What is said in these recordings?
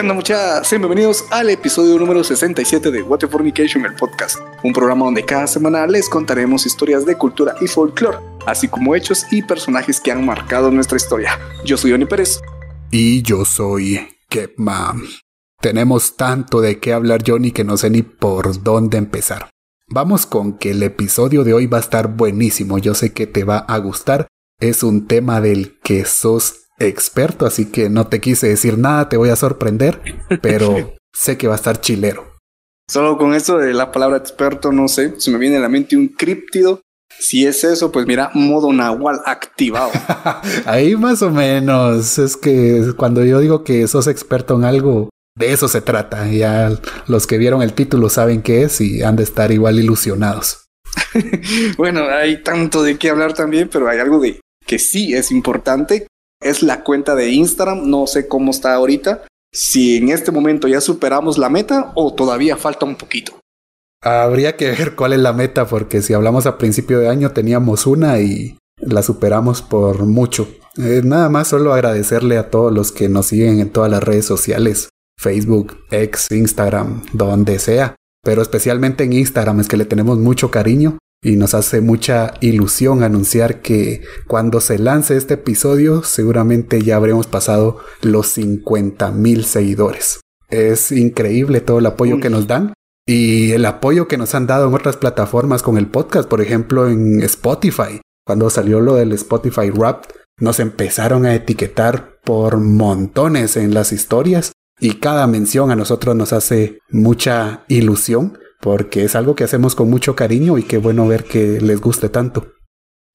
¿Qué onda muchachos? Sean bienvenidos al episodio número 67 de What Fornication, el podcast. Un programa donde cada semana les contaremos historias de cultura y folclore, así como hechos y personajes que han marcado nuestra historia. Yo soy Oni Pérez. Y yo soy Kepman. Tenemos tanto de qué hablar Johnny que no sé ni por dónde empezar. Vamos con que el episodio de hoy va a estar buenísimo, yo sé que te va a gustar. Es un tema del que sos experto, así que no te quise decir nada, te voy a sorprender, pero sé que va a estar chilero. Solo con eso de la palabra experto, no sé, se me viene a la mente un críptido. Si es eso, pues mira, modo nahual activado. Ahí más o menos. Es que cuando yo digo que sos experto en algo, de eso se trata. Ya los que vieron el título saben qué es y han de estar igual ilusionados. bueno, hay tanto de qué hablar también, pero hay algo de que sí es importante es la cuenta de Instagram. No sé cómo está ahorita. Si en este momento ya superamos la meta o todavía falta un poquito. Habría que ver cuál es la meta, porque si hablamos a principio de año teníamos una y la superamos por mucho. Eh, nada más solo agradecerle a todos los que nos siguen en todas las redes sociales, Facebook, X, Instagram, donde sea, pero especialmente en Instagram es que le tenemos mucho cariño y nos hace mucha ilusión anunciar que cuando se lance este episodio seguramente ya habremos pasado los 50 mil seguidores. Es increíble todo el apoyo que nos dan y el apoyo que nos han dado en otras plataformas con el podcast, por ejemplo en Spotify. Cuando salió lo del Spotify Rap, nos empezaron a etiquetar por montones en las historias y cada mención a nosotros nos hace mucha ilusión porque es algo que hacemos con mucho cariño y qué bueno ver que les guste tanto.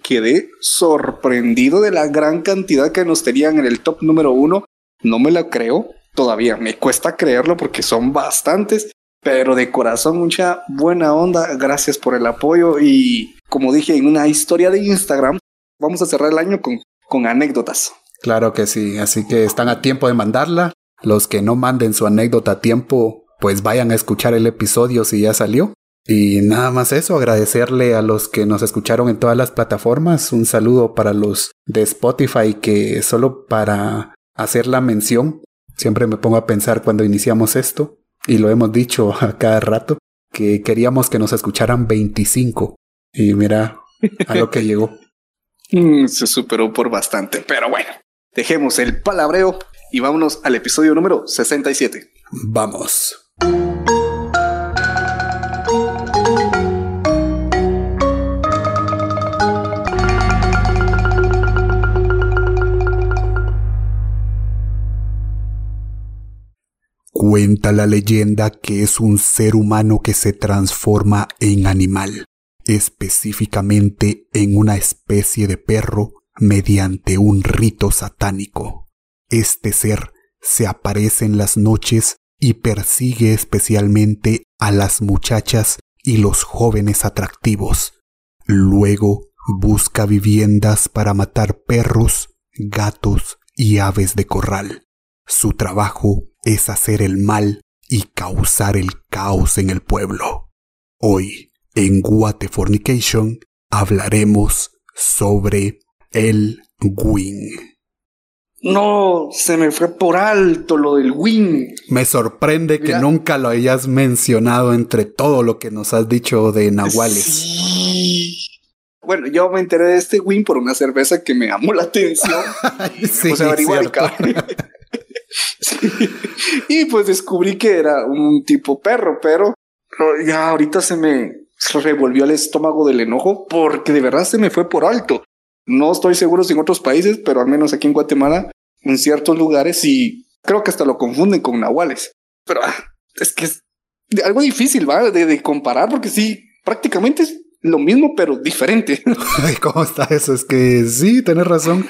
Quedé sorprendido de la gran cantidad que nos tenían en el top número uno. No me la creo todavía, me cuesta creerlo porque son bastantes, pero de corazón mucha buena onda. Gracias por el apoyo y como dije en una historia de Instagram, vamos a cerrar el año con, con anécdotas. Claro que sí, así que están a tiempo de mandarla. Los que no manden su anécdota a tiempo pues vayan a escuchar el episodio si ya salió. Y nada más eso, agradecerle a los que nos escucharon en todas las plataformas. Un saludo para los de Spotify que solo para hacer la mención, siempre me pongo a pensar cuando iniciamos esto, y lo hemos dicho a cada rato, que queríamos que nos escucharan 25. Y mira a lo que llegó. Mm, se superó por bastante, pero bueno, dejemos el palabreo y vámonos al episodio número 67. Vamos. Cuenta la leyenda que es un ser humano que se transforma en animal, específicamente en una especie de perro mediante un rito satánico. Este ser se aparece en las noches y persigue especialmente a las muchachas y los jóvenes atractivos. Luego busca viviendas para matar perros, gatos y aves de corral. Su trabajo es hacer el mal y causar el caos en el pueblo. Hoy, en Guate Fornication, hablaremos sobre el Wing. No, se me fue por alto lo del Wing. Me sorprende que nunca lo hayas mencionado entre todo lo que nos has dicho de Nahuales. Sí. Bueno, yo me enteré de este Wing por una cerveza que me llamó la atención. sí, o sea, Y pues descubrí que era un tipo perro, pero ya ahorita se me revolvió el estómago del enojo porque de verdad se me fue por alto. No estoy seguro si en otros países, pero al menos aquí en Guatemala, en ciertos lugares, y creo que hasta lo confunden con nahuales. Pero ah, es que es algo difícil, ¿va? De, comparar, porque sí, prácticamente es lo mismo, pero diferente. ¿Cómo está eso? Es que sí, tenés razón.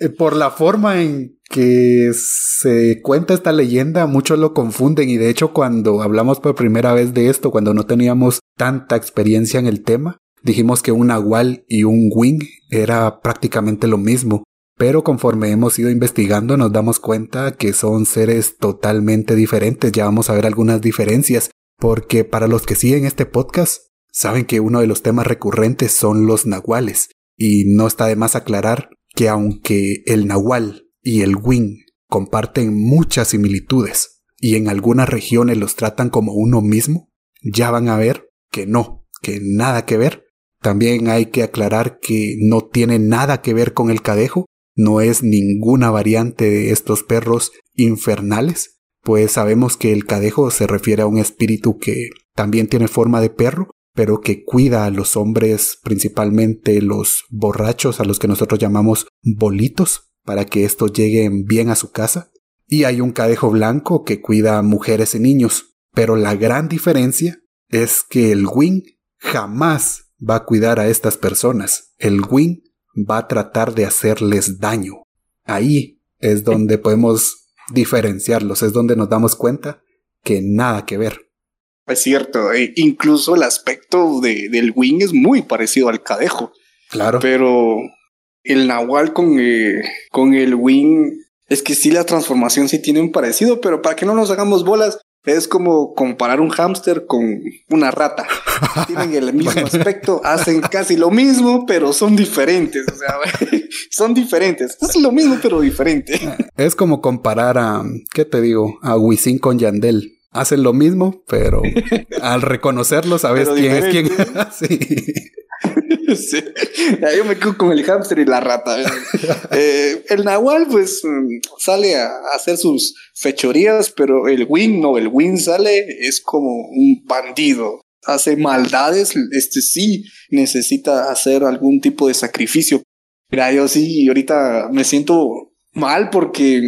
Eh, por la forma en que se cuenta esta leyenda, muchos lo confunden y de hecho cuando hablamos por primera vez de esto, cuando no teníamos tanta experiencia en el tema, dijimos que un nahual y un wing era prácticamente lo mismo. Pero conforme hemos ido investigando nos damos cuenta que son seres totalmente diferentes. Ya vamos a ver algunas diferencias. Porque para los que siguen este podcast, saben que uno de los temas recurrentes son los nahuales. Y no está de más aclarar que aunque el nahual y el wing comparten muchas similitudes, y en algunas regiones los tratan como uno mismo, ya van a ver que no, que nada que ver. También hay que aclarar que no tiene nada que ver con el cadejo, no es ninguna variante de estos perros infernales, pues sabemos que el cadejo se refiere a un espíritu que también tiene forma de perro, pero que cuida a los hombres, principalmente los borrachos, a los que nosotros llamamos bolitos, para que estos lleguen bien a su casa. Y hay un cadejo blanco que cuida a mujeres y niños, pero la gran diferencia es que el wing jamás va a cuidar a estas personas. El wing va a tratar de hacerles daño. Ahí es donde podemos diferenciarlos, es donde nos damos cuenta que nada que ver. Es cierto, e incluso el aspecto de, del wing es muy parecido al cadejo. Claro. Pero el nahual con, eh, con el wing, es que sí la transformación sí tiene un parecido, pero para que no nos hagamos bolas, es como comparar un hámster con una rata. Tienen el mismo aspecto, hacen casi lo mismo, pero son diferentes. O sea, son diferentes. Es lo mismo, pero diferente. Es como comparar a, ¿qué te digo? A Wisin con Yandel hacen lo mismo, pero al reconocerlo sabes quién es quién. sí. sí. Yo me quedo con el hámster y la rata. Eh, el Nahual, pues, mm, sale a hacer sus fechorías, pero el Win no, el Win sale, es como un bandido. Hace maldades, este sí necesita hacer algún tipo de sacrificio. Mira, yo sí, ahorita me siento mal porque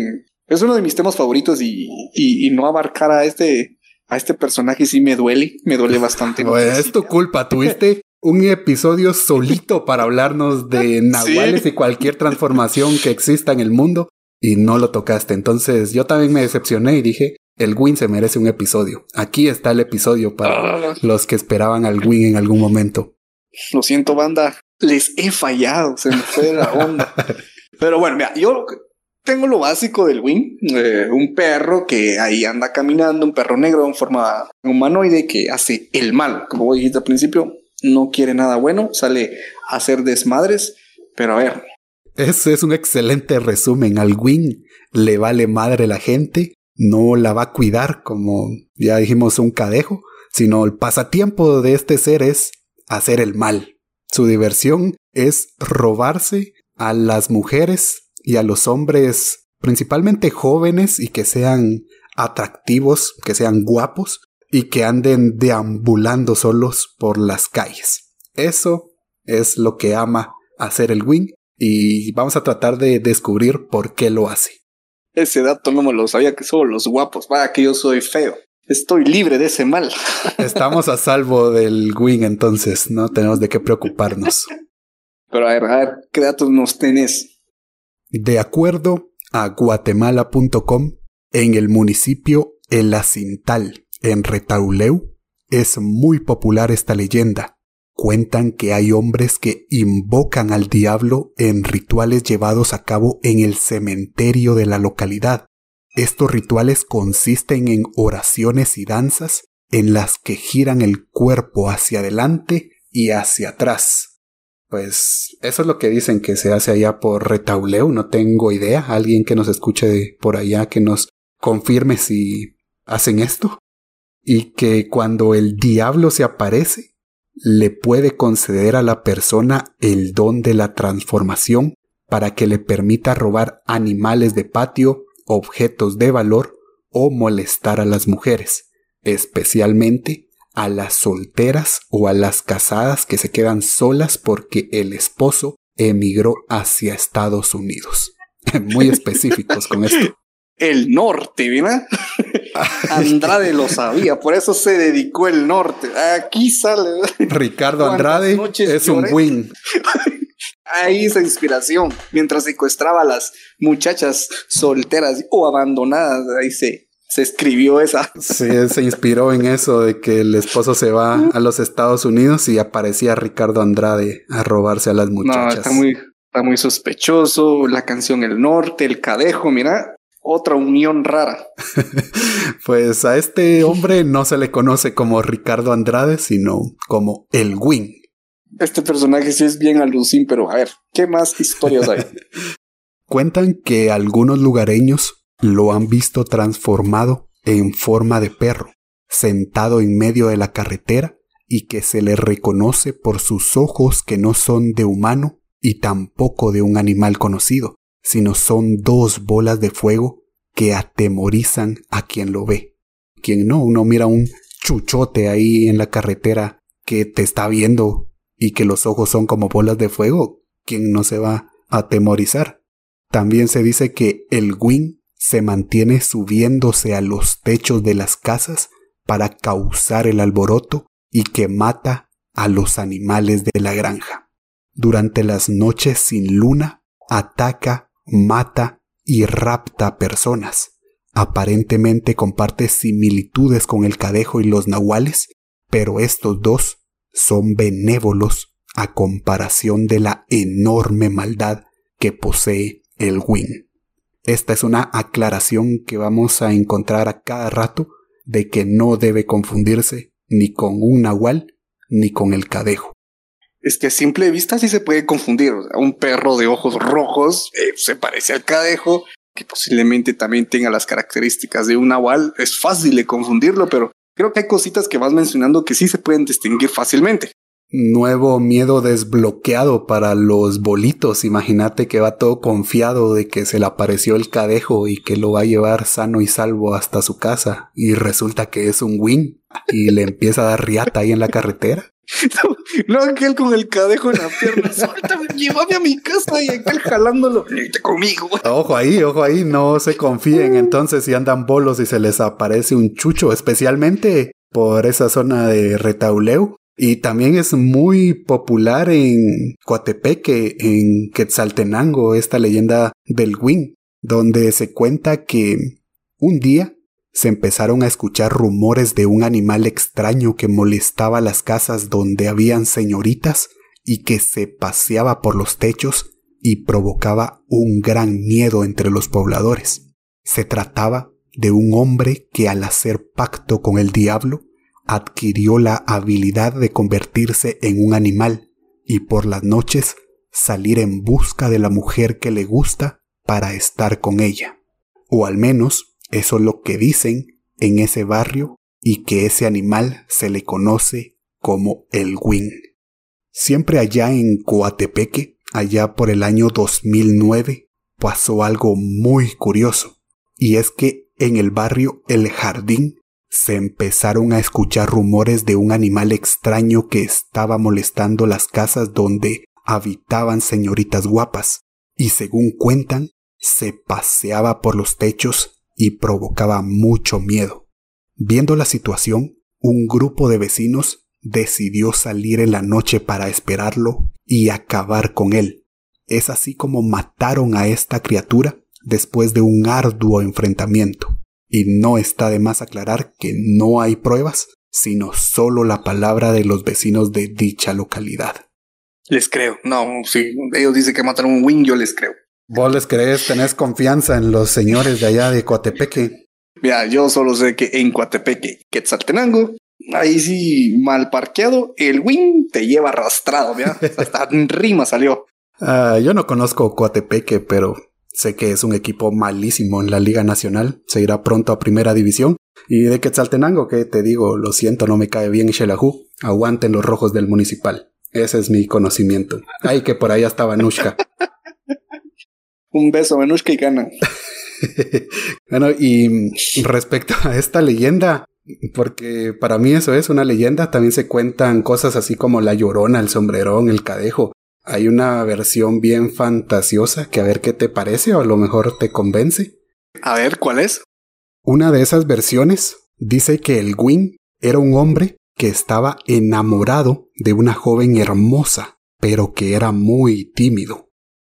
es uno de mis temas favoritos y, y, no abarcar a este, a este personaje sí me duele, me duele bastante. es tu culpa, tuviste un episodio solito para hablarnos de nahuales y cualquier transformación que exista en el mundo y no lo tocaste. Entonces yo también me decepcioné y dije, el Win se merece un episodio. Aquí está el episodio para ah. los que esperaban al Win en algún momento. Lo siento, banda. Les he fallado, se me fue la onda. Pero bueno, mira, yo tengo lo básico del Wing, eh, un perro que ahí anda caminando, un perro negro en forma humanoide que hace el mal, como dijiste al principio, no quiere nada bueno, sale a hacer desmadres, pero a ver. Ese es un excelente resumen. Al Wing le vale madre la gente, no la va a cuidar como ya dijimos un cadejo, sino el pasatiempo de este ser es hacer el mal. Su diversión es robarse a las mujeres y a los hombres, principalmente jóvenes y que sean atractivos, que sean guapos y que anden deambulando solos por las calles. Eso es lo que ama hacer el Wing y vamos a tratar de descubrir por qué lo hace. Ese dato no me lo sabía que solo los guapos, vaya que yo soy feo. Estoy libre de ese mal. Estamos a salvo del Wing entonces, no tenemos de qué preocuparnos. Pero a ver, a ver, ¿qué datos nos tenés? De acuerdo a guatemala.com, en el municipio El Acintal, en Retauleu, es muy popular esta leyenda. Cuentan que hay hombres que invocan al diablo en rituales llevados a cabo en el cementerio de la localidad. Estos rituales consisten en oraciones y danzas en las que giran el cuerpo hacia adelante y hacia atrás, pues eso es lo que dicen que se hace allá por Retauleu, no tengo idea. Alguien que nos escuche por allá que nos confirme si hacen esto. Y que cuando el diablo se aparece, le puede conceder a la persona el don de la transformación para que le permita robar animales de patio, objetos de valor o molestar a las mujeres, especialmente a las solteras o a las casadas que se quedan solas porque el esposo emigró hacia Estados Unidos. Muy específicos con esto. El norte, ¿verdad? Andrade lo sabía, por eso se dedicó el norte. Aquí sale. Ricardo Andrade es un win. Ahí esa inspiración. Mientras secuestraba a las muchachas solteras o abandonadas, ahí se se escribió esa. Sí, se inspiró en eso de que el esposo se va a los Estados Unidos y aparecía Ricardo Andrade a robarse a las muchachas. No, está muy, está muy sospechoso. La canción El Norte, El Cadejo, mira, otra unión rara. pues a este hombre no se le conoce como Ricardo Andrade, sino como el Win. Este personaje sí es bien alucín, pero a ver, ¿qué más historias hay? Cuentan que algunos lugareños lo han visto transformado en forma de perro, sentado en medio de la carretera y que se le reconoce por sus ojos que no son de humano y tampoco de un animal conocido, sino son dos bolas de fuego que atemorizan a quien lo ve. Quien no, uno mira un chuchote ahí en la carretera que te está viendo y que los ojos son como bolas de fuego, ¿quién no se va a atemorizar? También se dice que el Wing se mantiene subiéndose a los techos de las casas para causar el alboroto y que mata a los animales de la granja. Durante las noches sin luna, ataca, mata y rapta personas. Aparentemente comparte similitudes con el cadejo y los nahuales, pero estos dos son benévolos a comparación de la enorme maldad que posee el Win. Esta es una aclaración que vamos a encontrar a cada rato de que no debe confundirse ni con un nahual ni con el cadejo. Es que a simple vista sí se puede confundir. un perro de ojos rojos eh, se parece al cadejo, que posiblemente también tenga las características de un nahual. Es fácil de confundirlo, pero creo que hay cositas que vas mencionando que sí se pueden distinguir fácilmente. Nuevo miedo desbloqueado para los bolitos. Imagínate que va todo confiado de que se le apareció el cadejo y que lo va a llevar sano y salvo hasta su casa. Y resulta que es un win y le empieza a dar riata ahí en la carretera. No, aquel con el cadejo en la pierna. Suéltame, llévame a mi casa y aquel jalándolo. Vete conmigo. Ojo ahí, ojo ahí. No se confíen entonces si andan bolos y se les aparece un chucho, especialmente por esa zona de retauleo y también es muy popular en Coatepeque, en Quetzaltenango, esta leyenda del Win, donde se cuenta que un día se empezaron a escuchar rumores de un animal extraño que molestaba las casas donde habían señoritas y que se paseaba por los techos y provocaba un gran miedo entre los pobladores. Se trataba de un hombre que al hacer pacto con el diablo adquirió la habilidad de convertirse en un animal y por las noches salir en busca de la mujer que le gusta para estar con ella. O al menos eso es lo que dicen en ese barrio y que ese animal se le conoce como el Wing. Siempre allá en Coatepeque, allá por el año 2009, pasó algo muy curioso, y es que en el barrio El Jardín se empezaron a escuchar rumores de un animal extraño que estaba molestando las casas donde habitaban señoritas guapas, y según cuentan, se paseaba por los techos y provocaba mucho miedo. Viendo la situación, un grupo de vecinos decidió salir en la noche para esperarlo y acabar con él. Es así como mataron a esta criatura después de un arduo enfrentamiento. Y no está de más aclarar que no hay pruebas, sino solo la palabra de los vecinos de dicha localidad. Les creo. No, si ellos dicen que mataron un wing, yo les creo. ¿Vos les crees? ¿Tenés confianza en los señores de allá de Coatepeque? Mira, yo solo sé que en Coatepeque, Quetzaltenango, ahí sí, mal parqueado, el wing te lleva arrastrado, ¿ya? Hasta rima salió. Ah, yo no conozco Coatepeque, pero Sé que es un equipo malísimo en la Liga Nacional, se irá pronto a Primera División. Y de Quetzaltenango, que te digo, lo siento, no me cae bien Shelahu, aguanten los rojos del municipal. Ese es mi conocimiento. Ay, que por ahí estaba Nushka. un beso, Nushka y gana. bueno, y respecto a esta leyenda, porque para mí eso es una leyenda, también se cuentan cosas así como la llorona, el sombrerón, el cadejo, hay una versión bien fantasiosa que a ver qué te parece o a lo mejor te convence. A ver, ¿cuál es? Una de esas versiones dice que el Gwyn era un hombre que estaba enamorado de una joven hermosa, pero que era muy tímido.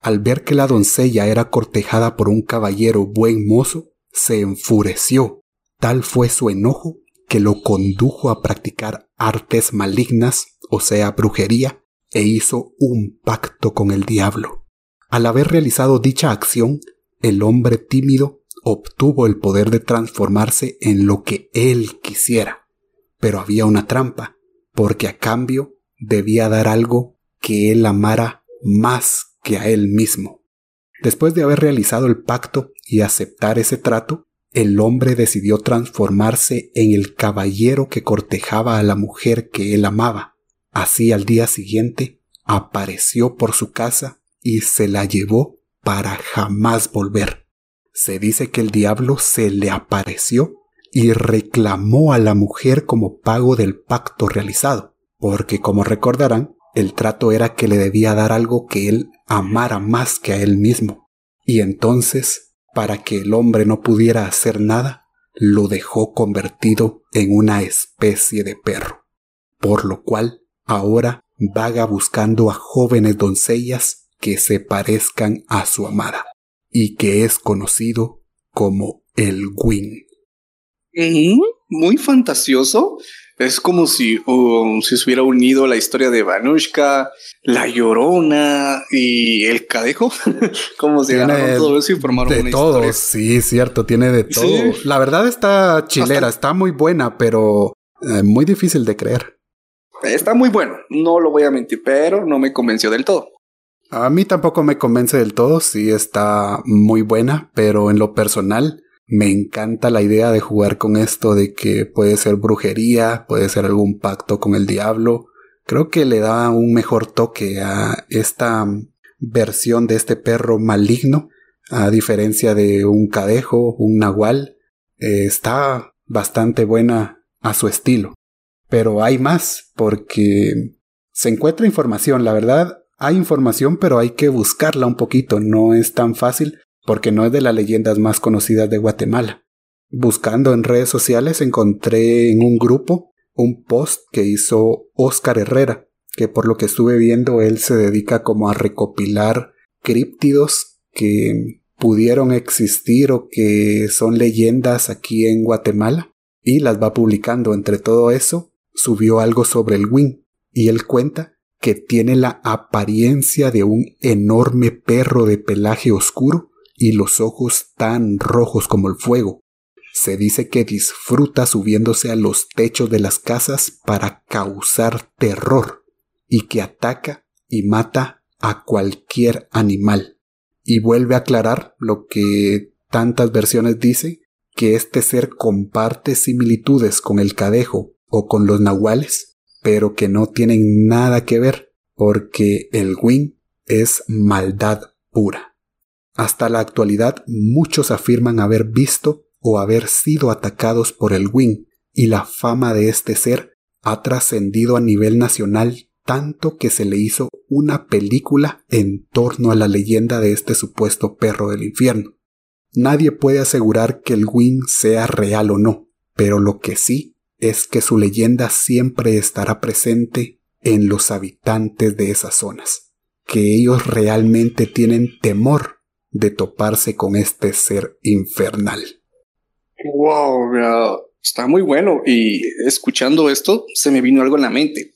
Al ver que la doncella era cortejada por un caballero buen mozo, se enfureció. Tal fue su enojo que lo condujo a practicar artes malignas, o sea, brujería, e hizo un pacto con el diablo. Al haber realizado dicha acción, el hombre tímido obtuvo el poder de transformarse en lo que él quisiera. Pero había una trampa, porque a cambio debía dar algo que él amara más que a él mismo. Después de haber realizado el pacto y aceptar ese trato, el hombre decidió transformarse en el caballero que cortejaba a la mujer que él amaba. Así al día siguiente apareció por su casa y se la llevó para jamás volver. Se dice que el diablo se le apareció y reclamó a la mujer como pago del pacto realizado, porque como recordarán, el trato era que le debía dar algo que él amara más que a él mismo. Y entonces, para que el hombre no pudiera hacer nada, lo dejó convertido en una especie de perro, por lo cual ahora vaga buscando a jóvenes doncellas que se parezcan a su amada, y que es conocido como el Win. Muy fantasioso. Es como si, se hubiera unido la historia de Vanushka, La Llorona y El Cadejo. como si agarraron todo eso y formaron de todo, Sí, cierto, tiene de todo. La verdad está chilera, está muy buena, pero eh, muy difícil de creer. Está muy bueno, no lo voy a mentir, pero no me convenció del todo. A mí tampoco me convence del todo, sí está muy buena, pero en lo personal me encanta la idea de jugar con esto de que puede ser brujería, puede ser algún pacto con el diablo. Creo que le da un mejor toque a esta versión de este perro maligno, a diferencia de un cadejo, un nahual. Eh, está bastante buena a su estilo. Pero hay más, porque se encuentra información, la verdad, hay información, pero hay que buscarla un poquito, no es tan fácil porque no es de las leyendas más conocidas de Guatemala. Buscando en redes sociales encontré en un grupo un post que hizo Oscar Herrera, que por lo que estuve viendo él se dedica como a recopilar críptidos que pudieron existir o que son leyendas aquí en Guatemala y las va publicando. Entre todo eso, subió algo sobre el Wing y él cuenta que tiene la apariencia de un enorme perro de pelaje oscuro y los ojos tan rojos como el fuego. Se dice que disfruta subiéndose a los techos de las casas para causar terror y que ataca y mata a cualquier animal. Y vuelve a aclarar lo que tantas versiones dicen, que este ser comparte similitudes con el cadejo o con los nahuales, pero que no tienen nada que ver, porque el Wing es maldad pura. Hasta la actualidad muchos afirman haber visto o haber sido atacados por el Wing, y la fama de este ser ha trascendido a nivel nacional tanto que se le hizo una película en torno a la leyenda de este supuesto perro del infierno. Nadie puede asegurar que el Wing sea real o no, pero lo que sí es que su leyenda siempre estará presente en los habitantes de esas zonas, que ellos realmente tienen temor de toparse con este ser infernal. Wow, está muy bueno. Y escuchando esto, se me vino algo en la mente.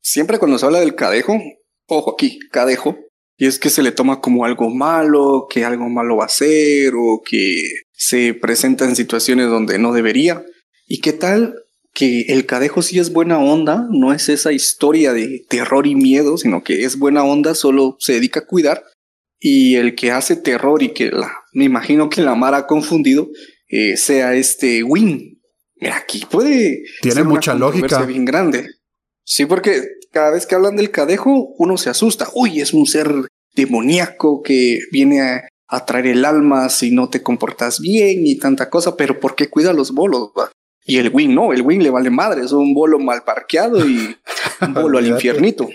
Siempre cuando se habla del cadejo, ojo aquí, cadejo, y es que se le toma como algo malo, que algo malo va a ser, o que se presenta en situaciones donde no debería. ¿Y qué tal que el cadejo sí es buena onda? No es esa historia de terror y miedo, sino que es buena onda, solo se dedica a cuidar y el que hace terror y que la, me imagino que la Mara ha confundido eh, sea este Win. Mira, aquí puede. Tiene mucha lógica. bien grande. Sí, porque cada vez que hablan del cadejo, uno se asusta. Uy, es un ser demoníaco que viene a, traer el alma si no te comportas bien y tanta cosa, pero ¿por qué cuida los bolos? Y el Win no, el Win le vale madre, es un bolo mal parqueado y un bolo al infiernito.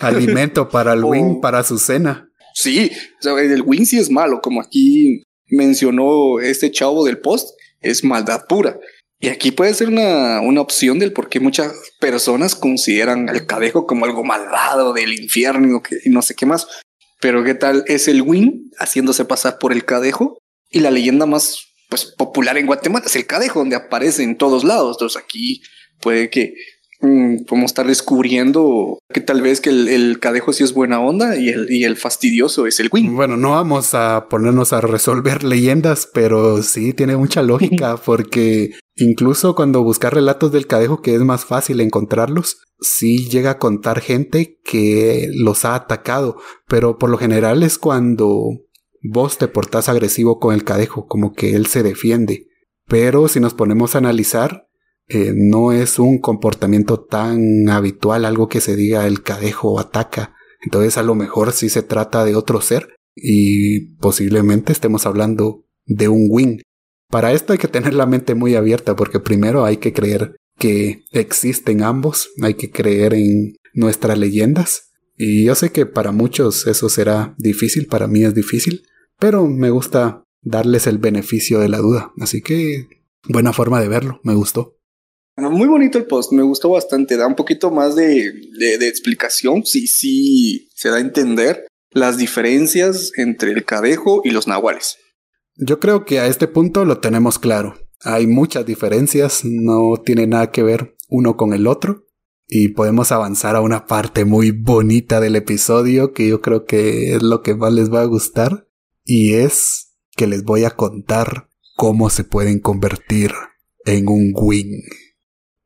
Alimento para el Win, para su cena. Sí, el win sí es malo, como aquí mencionó este chavo del post, es maldad pura. Y aquí puede ser una, una opción del por qué muchas personas consideran al cadejo como algo malvado del infierno y no sé qué más. Pero qué tal es el win haciéndose pasar por el cadejo y la leyenda más pues popular en Guatemala es el cadejo donde aparece en todos lados. Entonces aquí puede que Mm, podemos estar descubriendo que tal vez que el, cadejo sí es buena onda y el, y el fastidioso es el Wing. Bueno, no vamos a ponernos a resolver leyendas, pero sí tiene mucha lógica porque incluso cuando buscar relatos del cadejo, que es más fácil encontrarlos, sí llega a contar gente que los ha atacado, pero por lo general es cuando vos te portás agresivo con el cadejo, como que él se defiende Pero si nos ponemos a analizar, eh, no es un comportamiento tan habitual, algo que se diga el cadejo ataca. Entonces a lo mejor sí se trata de otro ser y posiblemente estemos hablando de un wing. Para esto hay que tener la mente muy abierta porque primero hay que creer que existen ambos, hay que creer en nuestras leyendas. Y yo sé que para muchos eso será difícil, para mí es difícil, pero me gusta darles el beneficio de la duda. Así que buena forma de verlo, me gustó. Muy bonito el post, me gustó bastante, da un poquito más de, explicación, sí, sí, se da a entender las diferencias entre el cadejo y los nahuales. Yo creo que a este punto lo tenemos claro. Hay muchas diferencias, no tiene nada que ver uno con el otro. Y podemos avanzar a una parte muy bonita del episodio que yo creo que es lo que más les va a gustar. Y es que les voy a contar cómo se pueden convertir en un wing.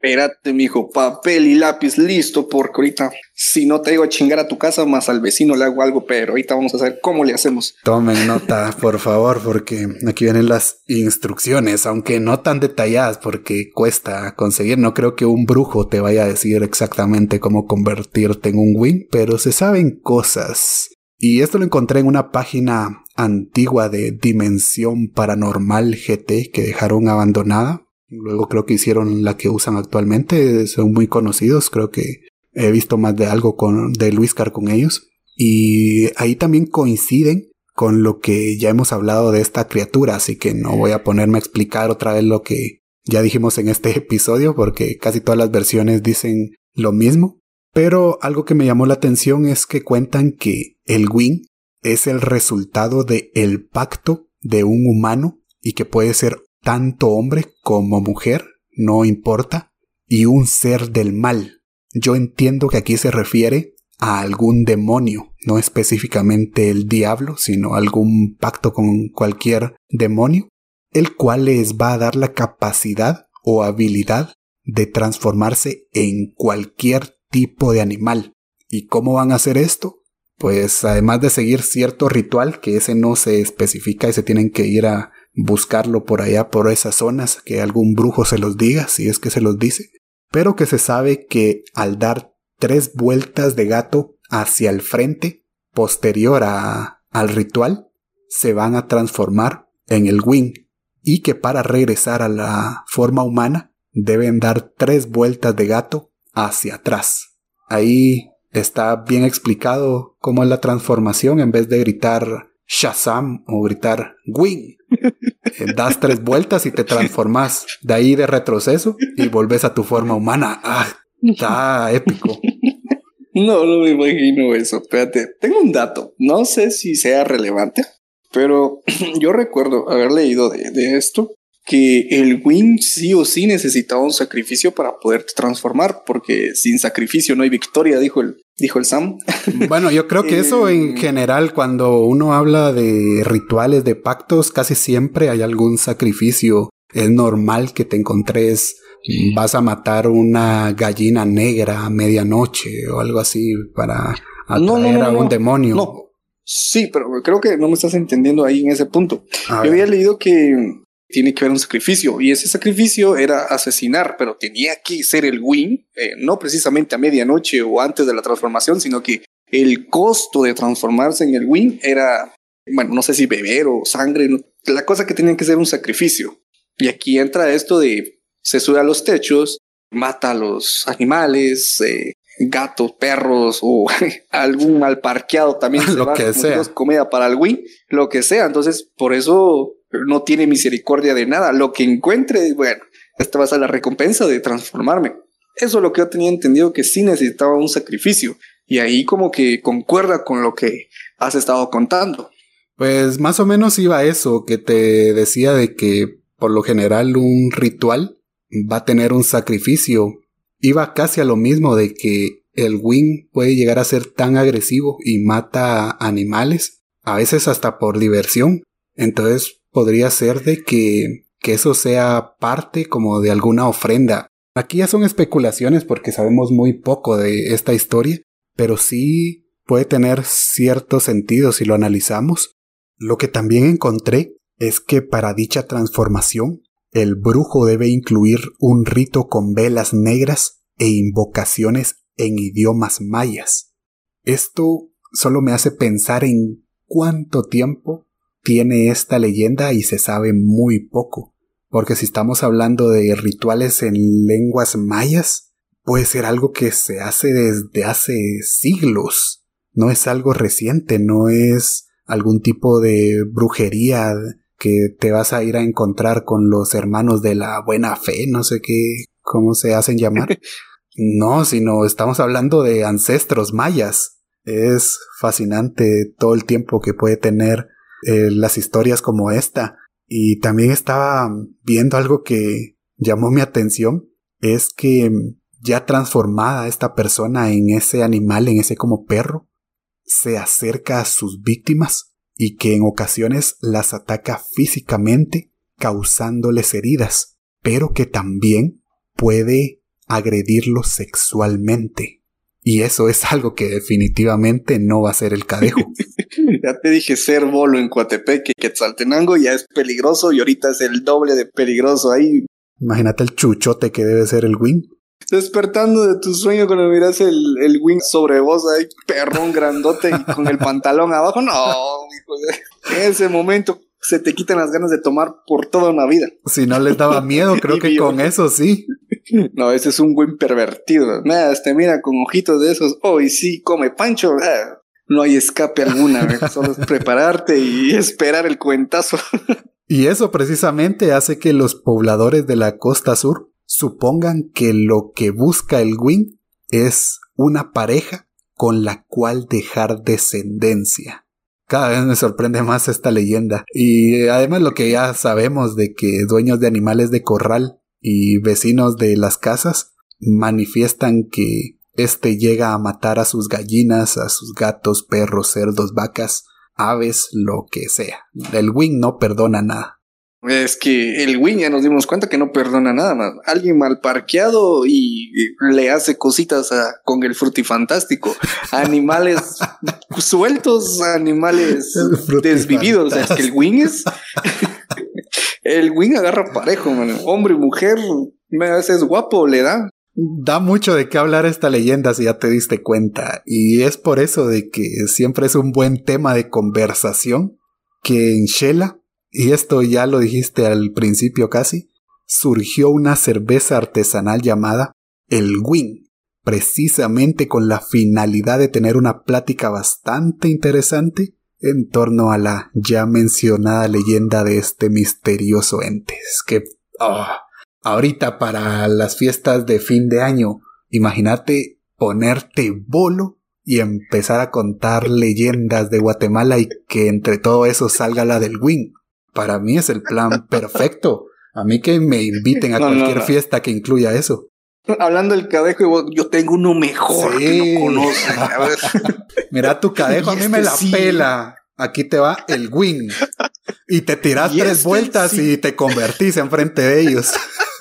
Espérate, mijo, papel y lápiz listo, porque ahorita, si no te digo a chingar a tu casa, más al vecino le hago algo, pero ahorita vamos a ver cómo le hacemos. Tomen nota, por favor, porque aquí vienen las instrucciones, aunque no tan detalladas, porque cuesta conseguir. No creo que un brujo te vaya a decir exactamente cómo convertirte en un wing, pero se saben cosas. Y esto lo encontré en una página antigua de Dimensión Paranormal GT que dejaron abandonada Luego creo que hicieron la que usan actualmente, son muy conocidos, creo que he visto más de algo con, de Luis Car con ellos. Y ahí también coinciden con lo que ya hemos hablado de esta criatura, así que no voy a ponerme a explicar otra vez lo que ya dijimos en este episodio, porque casi todas las versiones dicen lo mismo. Pero algo que me llamó la atención es que cuentan que el Wing es el resultado de el pacto de un humano y que puede ser tanto hombre como mujer, no importa, y un ser del mal. Yo entiendo que aquí se refiere a algún demonio, no específicamente el diablo, sino algún pacto con cualquier demonio, el cual les va a dar la capacidad o habilidad de transformarse en cualquier tipo de animal. ¿Y cómo van a hacer esto? Pues además de seguir cierto ritual, que ese no se especifica y se tienen que ir a buscarlo por allá, por esas zonas, que algún brujo se los diga, si es que se los dice, pero que se sabe que al dar tres vueltas de gato hacia el frente, posterior a, al ritual, se van a transformar en el wing, y que para regresar a la forma humana deben dar tres vueltas de gato hacia atrás. Ahí está bien explicado cómo es la transformación en vez de gritar Shazam o gritar Wing. Eh, das tres vueltas y te transformas de ahí de retroceso y volves a tu forma humana. Ah, está épico. No, no me imagino eso. Espérate, tengo un dato. No sé si sea relevante, pero yo recuerdo haber leído de esto que el Wing sí o sí necesitaba un sacrificio para poder transformar, porque sin sacrificio no hay victoria, dijo el, dijo el Sam. Bueno, yo creo que eso en eh, general, cuando uno habla de rituales, de pactos, casi siempre hay algún sacrificio. Es normal que te encontres, vas a matar una gallina negra a medianoche o algo así para atraer a un demonio. No. Sí, pero creo que no me estás entendiendo ahí en ese punto. Yo había leído que tiene que haber un sacrificio y ese sacrificio era asesinar, pero tenía que ser el win, eh, no precisamente a medianoche o antes de la transformación, sino que el costo de transformarse en el win era, bueno, no sé si beber o sangre, la cosa que tenía que ser un sacrificio. Y aquí entra esto de se sube a los techos, mata a los animales, eh, gatos, perros o algún mal parqueado también lo que sea. comida para el win, lo que sea. Entonces, por eso no tiene misericordia de nada. Lo que encuentre, bueno, esta va a ser la recompensa de transformarme. Eso es lo que yo tenía entendido que sí necesitaba un sacrificio. Y ahí como que concuerda con lo que has estado contando. Pues más o menos iba eso, que te decía de que por lo general un ritual va a tener un sacrificio. Iba casi a lo mismo de que el wing puede llegar a ser tan agresivo y mata animales, a veces hasta por diversión. Entonces podría ser de que, que eso sea parte como de alguna ofrenda. Aquí ya son especulaciones porque sabemos muy poco de esta historia, pero sí puede tener cierto sentido si lo analizamos. Lo que también encontré es que para dicha transformación, el brujo debe incluir un rito con velas negras e invocaciones en idiomas mayas. Esto solo me hace pensar en cuánto tiempo tiene esta leyenda y se sabe muy poco. Porque si estamos hablando de rituales en lenguas mayas, puede ser algo que se hace desde hace siglos. No es algo reciente, no es algún tipo de brujería que te vas a ir a encontrar con los hermanos de la buena fe, no sé qué, cómo se hacen llamar. No, sino estamos hablando de ancestros mayas. Es fascinante todo el tiempo que puede tener eh, las historias como esta. Y también estaba viendo algo que llamó mi atención. Es que ya transformada esta persona en ese animal, en ese como perro, se acerca a sus víctimas y que en ocasiones las ataca físicamente causándoles heridas, pero que también puede agredirlos sexualmente. Y eso es algo que definitivamente no va a ser el cadejo. ya te dije ser bolo en Coatepec, que Quetzaltenango ya es peligroso y ahorita es el doble de peligroso ahí. Imagínate el chuchote que debe ser el wing. Despertando de tu sueño cuando miras el, el wing sobre vos ahí, perrón grandote y con el pantalón abajo. No, en ese momento se te quitan las ganas de tomar por toda una vida. Si no les daba miedo, creo que con eso sí. No, ese es un buen pervertido. Nada, este mira con ojitos de esos. Hoy sí come pancho. Ah, no hay escape alguna. Solo es prepararte y esperar el cuentazo. y eso precisamente hace que los pobladores de la costa sur supongan que lo que busca el Wing es una pareja con la cual dejar descendencia. Cada vez me sorprende más esta leyenda. Y además lo que ya sabemos de que dueños de animales de corral y vecinos de las casas manifiestan que éste llega a matar a sus gallinas, a sus gatos, perros, cerdos, vacas, aves, lo que sea. El Wing no perdona nada. Es que el Wing ya nos dimos cuenta que no perdona nada más. Alguien mal parqueado y le hace cositas con el frutifantástico. Animales sueltos, animales desvividos. es que el Wing es. El Wing agarra parejo, Hombre y mujer, me haces guapo, le da. Da mucho de qué hablar esta leyenda si ya te diste cuenta. Y es por eso de que siempre es un buen tema de conversación que en Shela y esto ya lo dijiste al principio casi, surgió una cerveza artesanal llamada el Win, precisamente con la finalidad de tener una plática bastante interesante en torno a la ya mencionada leyenda de este misterioso ente. Es que ah, ahorita para las fiestas de fin de año, imagínate ponerte bolo y empezar a contar leyendas de Guatemala y que entre todo eso salga la del Win. Para mí es el plan perfecto. A mí que me inviten a cualquier fiesta que incluya eso. Hablando del cadejo, yo tengo uno mejor que no Mira, tu cadejo a mí me la pela. Aquí te va el win. Y te tiras tres este vueltas y te convertís enfrente de ellos.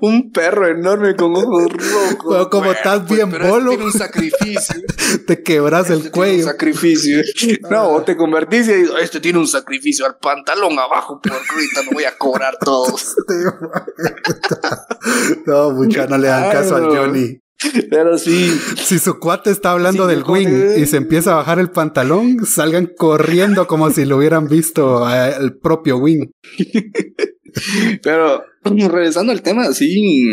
un perro enorme con ojos rojos. Pero como estás bien bolo. Tiene un sacrificio. te quebras el cuello. Un sacrificio. No, te convertís y dices, este tiene un sacrificio al pantalón abajo, por ahorita no voy a cobrar todos. no, mucha, no le dan caso al Johnny. Pero sí. Si su cuate está hablando del wing y se empieza a bajar el pantalón, salgan corriendo como si lo hubieran visto al propio wing. Pero regresando al tema, sí,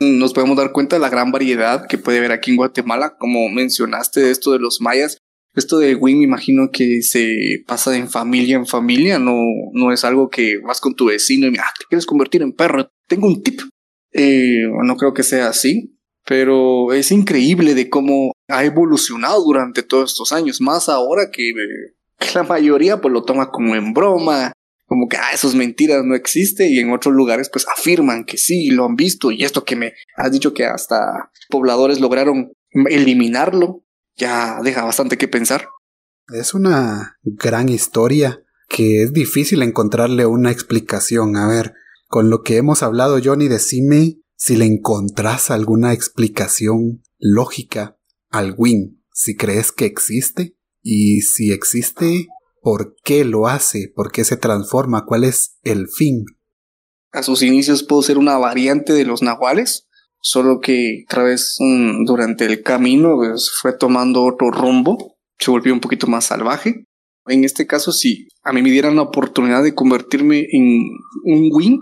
nos podemos dar cuenta de la gran variedad que puede haber aquí en Guatemala, como mencionaste esto de los mayas. Esto de Wing me imagino que se pasa de familia en familia, no, no es algo que vas con tu vecino y ah, te quieres convertir en perro. Tengo un tip. Eh, no creo que sea así, pero es increíble de cómo ha evolucionado durante todos estos años, más ahora que, que la mayoría pues lo toma como en broma, como que, ah, eso es mentira, no existe, y en otros lugares pues afirman que sí, lo han visto, y esto que me has dicho que hasta pobladores lograron eliminarlo, ya deja bastante que pensar. Es una gran historia que es difícil encontrarle una explicación. A ver, con lo que hemos hablado, Johnny, decime si le encontrás alguna explicación lógica al Win, si crees que existe, y si existe, por qué lo hace, por qué se transforma, cuál es el fin. A sus inicios pudo ser una variante de los nahuales, solo que otra vez mm, durante el camino pues, fue tomando otro rumbo, se volvió un poquito más salvaje. En este caso, si a mí me dieran la oportunidad de convertirme en un wing,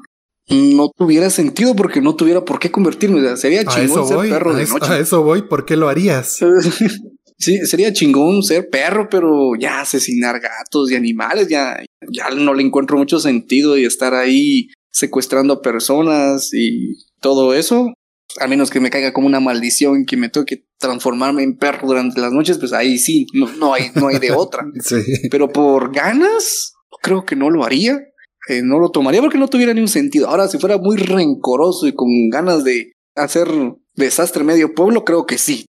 no tuviera sentido porque no tuviera por qué convertirme. sería chingón ser perro de noche. A eso voy, ¿por qué lo harías? sí, sería chingón ser perro, pero ya asesinar gatos y animales, ya, ya no le encuentro mucho sentido y estar ahí secuestrando a personas y todo eso. A menos que me caiga como una maldición que me tengo que transformarme en perro durante las noches, pues ahí sí, no, no hay, no hay de otra. Pero por ganas, creo que no lo haría. Eh, no lo tomaría porque no tuviera ni un sentido. Ahora, si fuera muy rencoroso y con ganas de hacer desastre medio pueblo, creo que sí.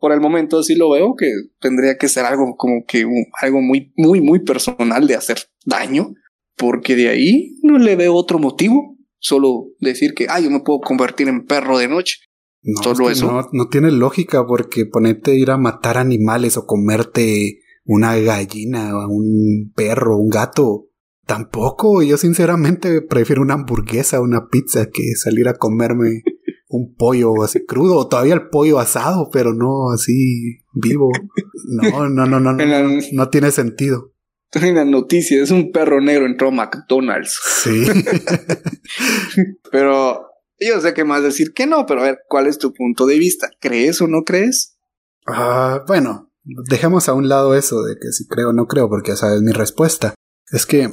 Por el momento sí lo veo que tendría que ser algo como que algo muy, muy, muy personal de hacer daño, porque de ahí no le veo otro motivo. Solo decir que, ah, yo me puedo convertir en perro de noche. No, Solo eso. No, no tiene lógica porque ponerte a ir a matar animales o comerte una gallina, o un perro, un gato, Tampoco, yo sinceramente prefiero una hamburguesa, una pizza que salir a comerme un pollo así crudo, o todavía el pollo asado, pero no así vivo. No, no, no, no, no, no tiene sentido. En la noticia, es un perro negro entró a McDonald's. Sí. pero yo sé que más decir que no, pero a ver, ¿cuál es tu punto de vista? ¿Crees o no crees? Ah, bueno, dejemos a un lado eso de que si creo o no creo, porque ya sabes mi respuesta. Es que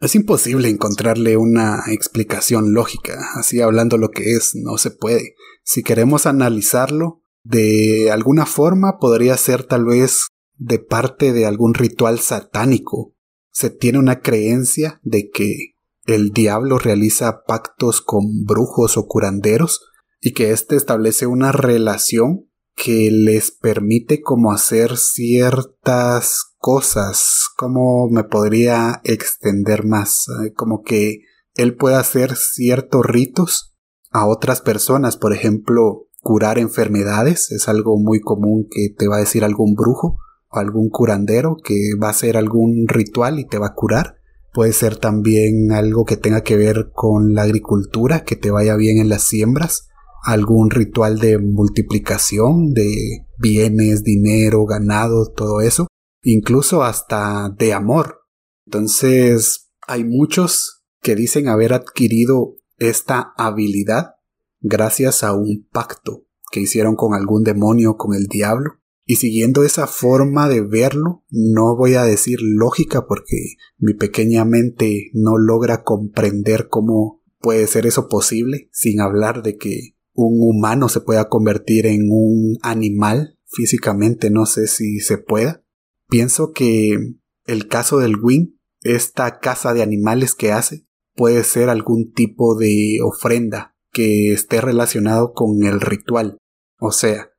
es imposible encontrarle una explicación lógica, así hablando lo que es, no se puede. Si queremos analizarlo, de alguna forma podría ser tal vez de parte de algún ritual satánico. Se tiene una creencia de que el diablo realiza pactos con brujos o curanderos y que éste establece una relación que les permite como hacer ciertas cosas, cómo me podría extender más, como que él puede hacer ciertos ritos a otras personas, por ejemplo, curar enfermedades, es algo muy común que te va a decir algún brujo o algún curandero que va a hacer algún ritual y te va a curar. Puede ser también algo que tenga que ver con la agricultura, que te vaya bien en las siembras, algún ritual de multiplicación de bienes, dinero, ganado, todo eso incluso hasta de amor. Entonces, hay muchos que dicen haber adquirido esta habilidad gracias a un pacto que hicieron con algún demonio, con el diablo. Y siguiendo esa forma de verlo, no voy a decir lógica porque mi pequeña mente no logra comprender cómo puede ser eso posible, sin hablar de que un humano se pueda convertir en un animal físicamente, no sé si se pueda. Pienso que el caso del Wing, esta casa de animales que hace, puede ser algún tipo de ofrenda que esté relacionado con el ritual. O sea,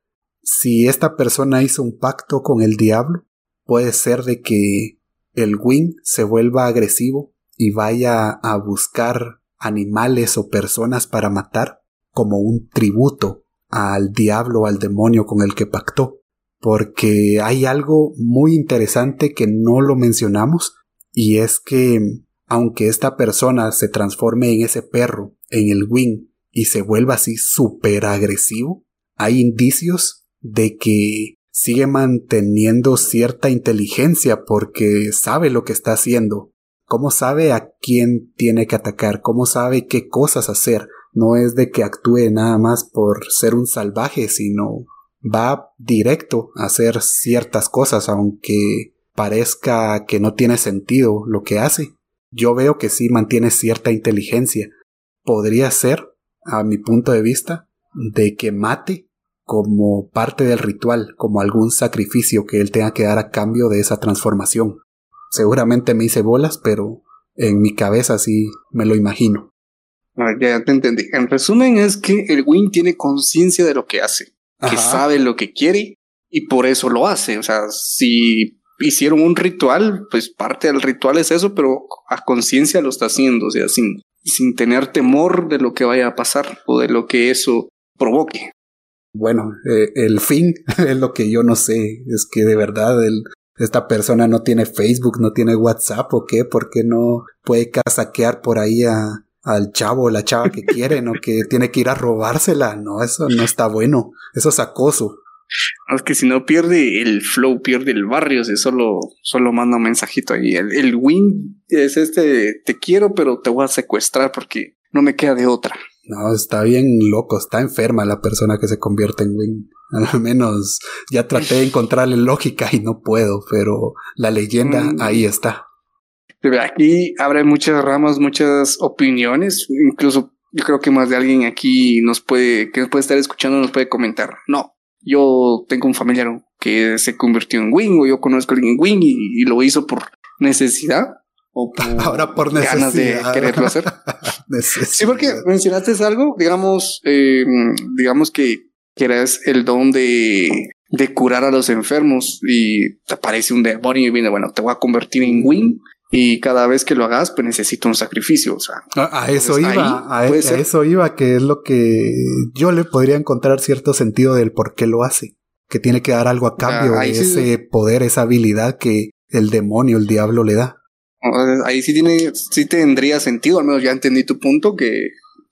si esta persona hizo un pacto con el diablo, puede ser de que el Wing se vuelva agresivo y vaya a buscar animales o personas para matar como un tributo al diablo al demonio con el que pactó. Porque hay algo muy interesante que no lo mencionamos y es que aunque esta persona se transforme en ese perro, en el wing, y se vuelva así súper agresivo, hay indicios de que sigue manteniendo cierta inteligencia porque sabe lo que está haciendo, cómo sabe a quién tiene que atacar, cómo sabe qué cosas hacer. No es de que actúe nada más por ser un salvaje, sino va directo a hacer ciertas cosas, aunque parezca que no tiene sentido lo que hace. Yo veo que sí mantiene cierta inteligencia. Podría ser, a mi punto de vista, de que mate como parte del ritual, como algún sacrificio que él tenga que dar a cambio de esa transformación. Seguramente me hice bolas, pero en mi cabeza sí me lo imagino. Ya te entendí. En resumen es que el Win tiene conciencia de lo que hace que sabe lo que quiere y por eso lo hace. O sea, si hicieron un ritual, pues parte del ritual es eso, pero a conciencia lo está haciendo, o sea, sin, sin tener temor de lo que vaya a pasar o de lo que eso provoque. Bueno, eh, el fin es lo que yo no sé, es que de verdad el, esta persona no tiene Facebook, no tiene WhatsApp o qué, ¿por qué no puede casaquear por ahí a, al chavo o la chava que quieren o que tiene que ir a robársela? No, eso no está bueno, eso es acoso. Es que si no pierde el flow, pierde el barrio, si solo, solo manda un mensajito ahí. El, el win es este, te quiero, pero te voy a secuestrar porque no me queda de otra. No, está bien loco, está enferma la persona que se convierte en Win. Al menos ya traté de encontrarle lógica y no puedo, pero la leyenda mm. ahí está. Aquí habrá muchas ramas, muchas opiniones, incluso yo creo que más de alguien aquí nos puede, que nos puede estar escuchando, nos puede comentar. No, yo tengo un familiar que se convirtió en Wing o yo conozco a alguien en Wing y, lo hizo por necesidad o por ahora por ganas de quererlo hacer. sí, porque mencionaste algo, digamos, eh, digamos que, que eres el don de, de curar a los enfermos y te aparece un demonio y viene, bueno, te voy a convertir en Wing y cada vez que lo hagas, pues necesito un sacrificio. O sea, a, eso iba, a, e, eso iba, que es lo que yo le podría encontrar cierto sentido del por qué lo hace. Que tiene que dar algo a cambio de ese poder, esa habilidad que el demonio, el diablo le da. Ahí sí tiene, sí tendría sentido, al menos ya entendí tu punto, que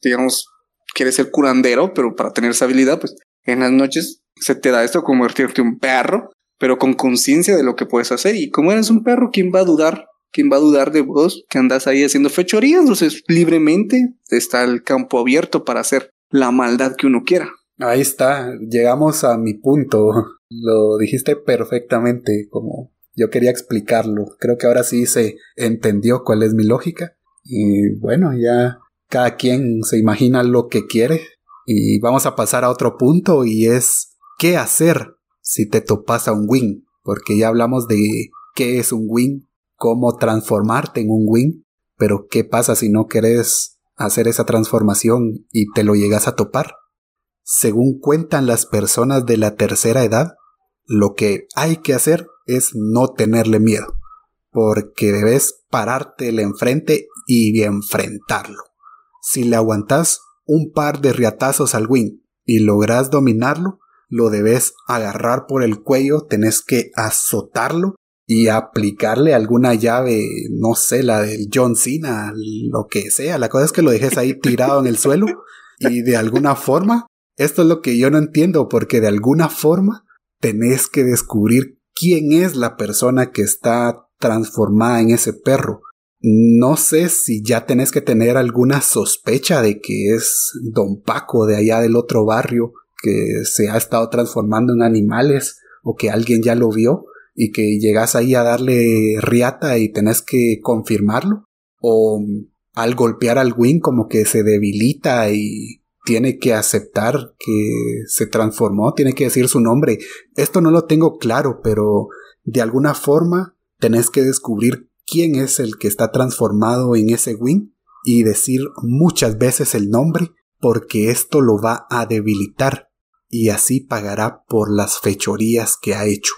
digamos, quieres ser curandero, pero para tener esa habilidad, pues en las noches se te da esto convertirte en un perro, pero con conciencia de lo que puedes hacer. Y como eres un perro, ¿quién va a dudar ¿Quién va a dudar de vos que andas ahí haciendo fechorías? Entonces, libremente está el campo abierto para hacer la maldad que uno quiera. Ahí está, llegamos a mi punto. Lo dijiste perfectamente como yo quería explicarlo. Creo que ahora sí se entendió cuál es mi lógica. Y bueno, ya cada quien se imagina lo que quiere. Y vamos a pasar a otro punto y es qué hacer si te topas a un win. Porque ya hablamos de qué es un win, cómo transformarte en un win, pero ¿qué pasa si no querés hacer esa transformación y te lo llegas a topar? Según cuentan las personas de la tercera edad, lo que hay que hacer es no tenerle miedo, porque debes parártele enfrente y enfrentarlo. Si le aguantas un par de riatazos al win y logras dominarlo, lo debes agarrar por el cuello, tenés que azotarlo y aplicarle alguna llave, no sé, la del John Cena, lo que sea. La cosa es que lo dejes ahí tirado en el suelo y de alguna forma, esto es lo que yo no entiendo, porque de alguna forma tenés que descubrir quién es la persona que está transformada en ese perro. No sé si ya tenés que tener alguna sospecha de que es Don Paco de allá del otro barrio que se ha estado transformando en animales o que alguien ya lo vio y que llegas ahí a darle riata y tenés que confirmarlo o al golpear al win como que se debilita y tiene que aceptar que se transformó, tiene que decir su nombre. Esto no lo tengo claro, pero de alguna forma tenés que descubrir quién es el que está transformado en ese win y decir muchas veces el nombre porque esto lo va a debilitar y así pagará por las fechorías que ha hecho.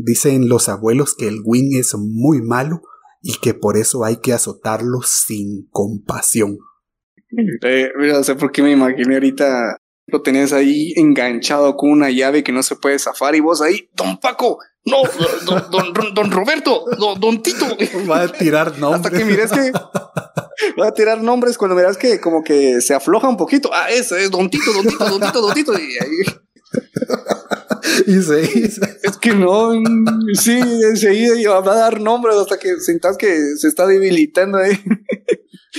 Dicen los abuelos que el win es muy malo y que por eso hay que azotarlo sin compasión. Eh, mira, no sé por qué me imaginé ahorita lo tenés ahí enganchado con una llave que no se puede zafar y vos ahí, don Paco, no, don, don, Roberto, don, Tito. Va a tirar nombres. Hasta que mires que va a tirar nombres cuando miras que como que se afloja un poquito. Ah, ese es don Tito, don Tito, don Tito, don Tito. Y ahí... y se Es que no, sí, enseguida va a dar nombres hasta que sientas que se está debilitando ahí.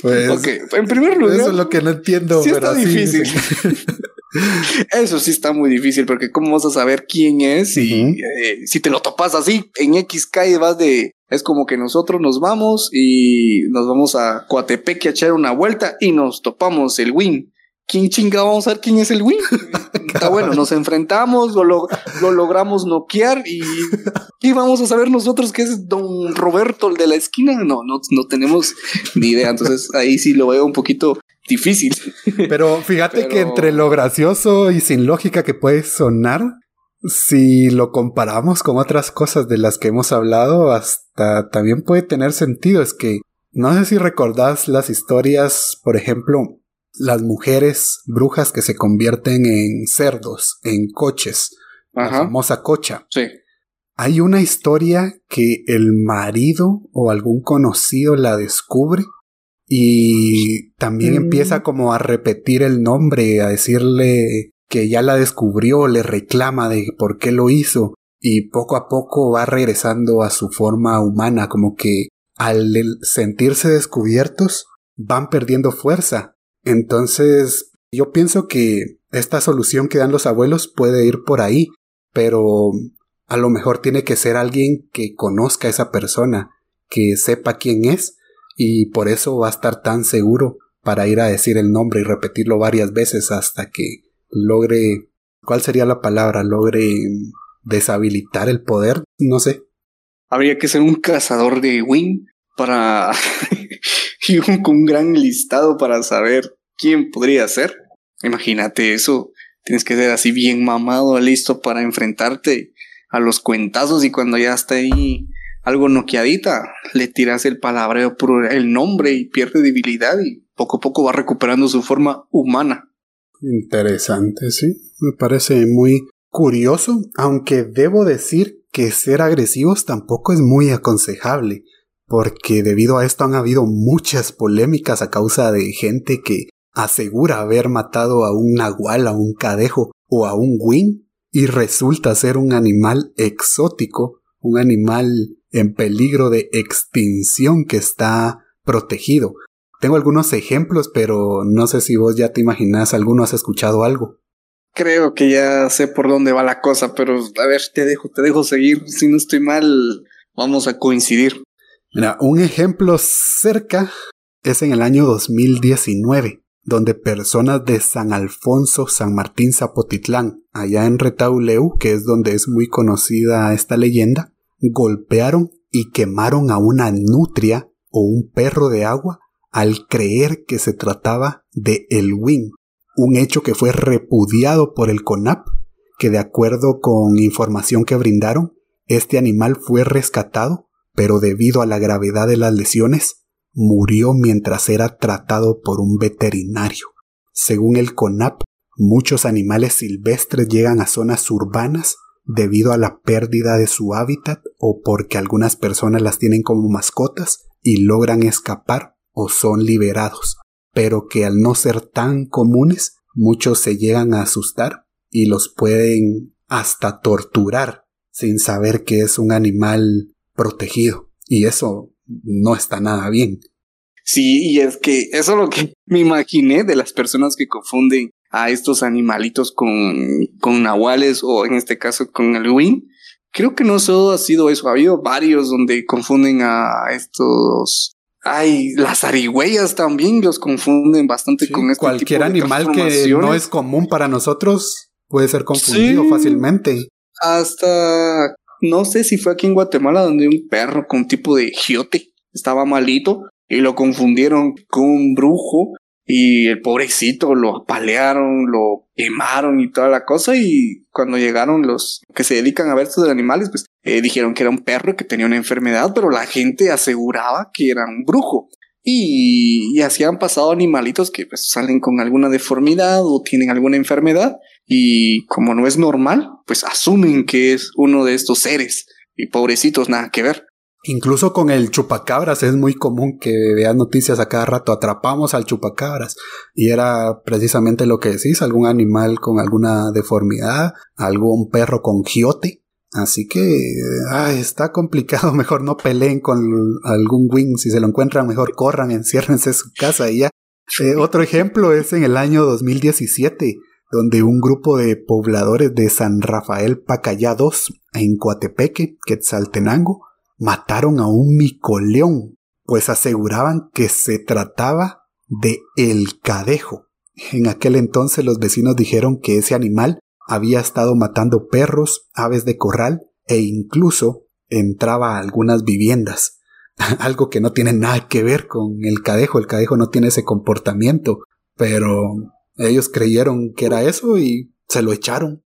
Pues, en primer lugar. Eso es lo que no entiendo. Sí está difícil. Eso sí está muy difícil porque cómo vas a saber quién es y eh, si te lo topas así en X calle vas de es como que nosotros nos vamos y nos vamos a Coatepec a echar una vuelta y nos topamos el win. ¿Quién chingado vamos a ver quién es el win? Está bueno, nos enfrentamos, lo, lo, logramos noquear y, y vamos a saber nosotros qué es don Roberto, el de la esquina. No, no, no tenemos ni idea. Entonces ahí sí lo veo un poquito difícil. Pero fíjate que entre lo gracioso y sin lógica que puede sonar, si lo comparamos con otras cosas de las que hemos hablado, hasta también puede tener sentido. Es que no sé si recordás las historias, por ejemplo, las mujeres brujas que se convierten en cerdos, en coches. La famosa cocha. Sí. Hay una historia que el marido o algún conocido la descubre y también Mm. empieza como a repetir el nombre, a decirle que ya la descubrió, le reclama de por qué lo hizo y poco a poco va regresando a su forma humana, como que al sentirse descubiertos van perdiendo fuerza. Entonces yo pienso que esta solución que dan los abuelos puede ir por ahí, pero a lo mejor tiene que ser alguien que conozca a esa persona, que sepa quién es y por eso va a estar tan seguro para ir a decir el nombre y repetirlo varias veces hasta que logre, ¿cuál sería la palabra? Logre deshabilitar el poder, no sé. Habría que ser un cazador de win para un, un gran listado para saber quién podría ser. Imagínate eso. Tienes que ser así bien mamado, listo para enfrentarte a los cuentazos y cuando ya está ahí algo noqueadita, le tiras el palabreo por el nombre y pierde debilidad y poco a poco va recuperando su forma humana. Interesante, sí. Me parece muy curioso, aunque debo decir que ser agresivos tampoco es muy aconsejable, porque debido a esto han habido muchas polémicas a causa de gente que asegura haber matado a un nahual, a un cadejo o a un win y resulta ser un animal exótico, un animal en peligro de extinción que está protegido. Tengo algunos ejemplos, pero no sé si vos ya te imaginas alguno, has escuchado algo. Creo que ya sé por dónde va la cosa, pero a ver, te dejo, te dejo seguir. Si no estoy mal, vamos a coincidir. Un ejemplo cerca es en el año 2019, donde personas de San Alfonso, San Martín, Zapotitlán, allá en Retauleu, que es donde es muy conocida esta leyenda, golpearon y quemaron a una nutria o un perro de agua al creer que se trataba de el win, un hecho que fue repudiado por el CONAP, que de acuerdo con información que brindaron, este animal fue rescatado, pero debido a la gravedad de las lesiones, murió mientras era tratado por un veterinario. Según el CONAP, muchos animales silvestres llegan a zonas urbanas debido a la pérdida de su hábitat o porque algunas personas las tienen como mascotas y logran escapar o son liberados, pero que al no ser tan comunes, muchos se llegan a asustar y los pueden hasta torturar sin saber que es un animal protegido. Y eso no está nada bien. Sí, y es que eso es lo que me imaginé de las personas que confunden a estos animalitos con, con nahuales o en este caso con el win. Creo que no solo ha sido eso, ha habido varios donde confunden a estos Ay, las arigüeyas también los confunden bastante Sí, con este cualquier tipo de animal que no es común para nosotros puede ser confundido Sí. fácilmente. Hasta no sé si fue aquí en Guatemala donde un perro con tipo de giote estaba malito y lo confundieron con un brujo y el pobrecito lo apalearon, lo quemaron y toda la cosa. Y cuando llegaron los que se dedican a ver estos animales pues eh, dijeron que era un perro que tenía una enfermedad pero la gente aseguraba que era un brujo. Y, y así han pasado animalitos que pues salen con alguna deformidad o tienen alguna enfermedad y como no es normal, pues asumen que es uno de estos seres y pobrecitos nada que ver. Incluso con el chupacabras es muy común que veas noticias a cada rato, atrapamos al chupacabras. Y era precisamente lo que decís, algún animal con alguna deformidad, algún perro con giote. Así que ay, está complicado, mejor no peleen con algún wing, si se lo encuentran mejor corran, enciérrense en su casa y ya. Eh, otro ejemplo es en el año 2017, donde un grupo de pobladores de San Rafael Pacayá II, en Coatepeque, Quetzaltenango, mataron a un micoleón, pues aseguraban que se trataba de el cadejo. En aquel entonces los vecinos dijeron que ese animal había estado matando perros, aves de corral e incluso entraba a algunas viviendas. Algo que no tiene nada que ver con el cadejo, el cadejo no tiene ese comportamiento, pero ellos creyeron que era eso y se lo echaron.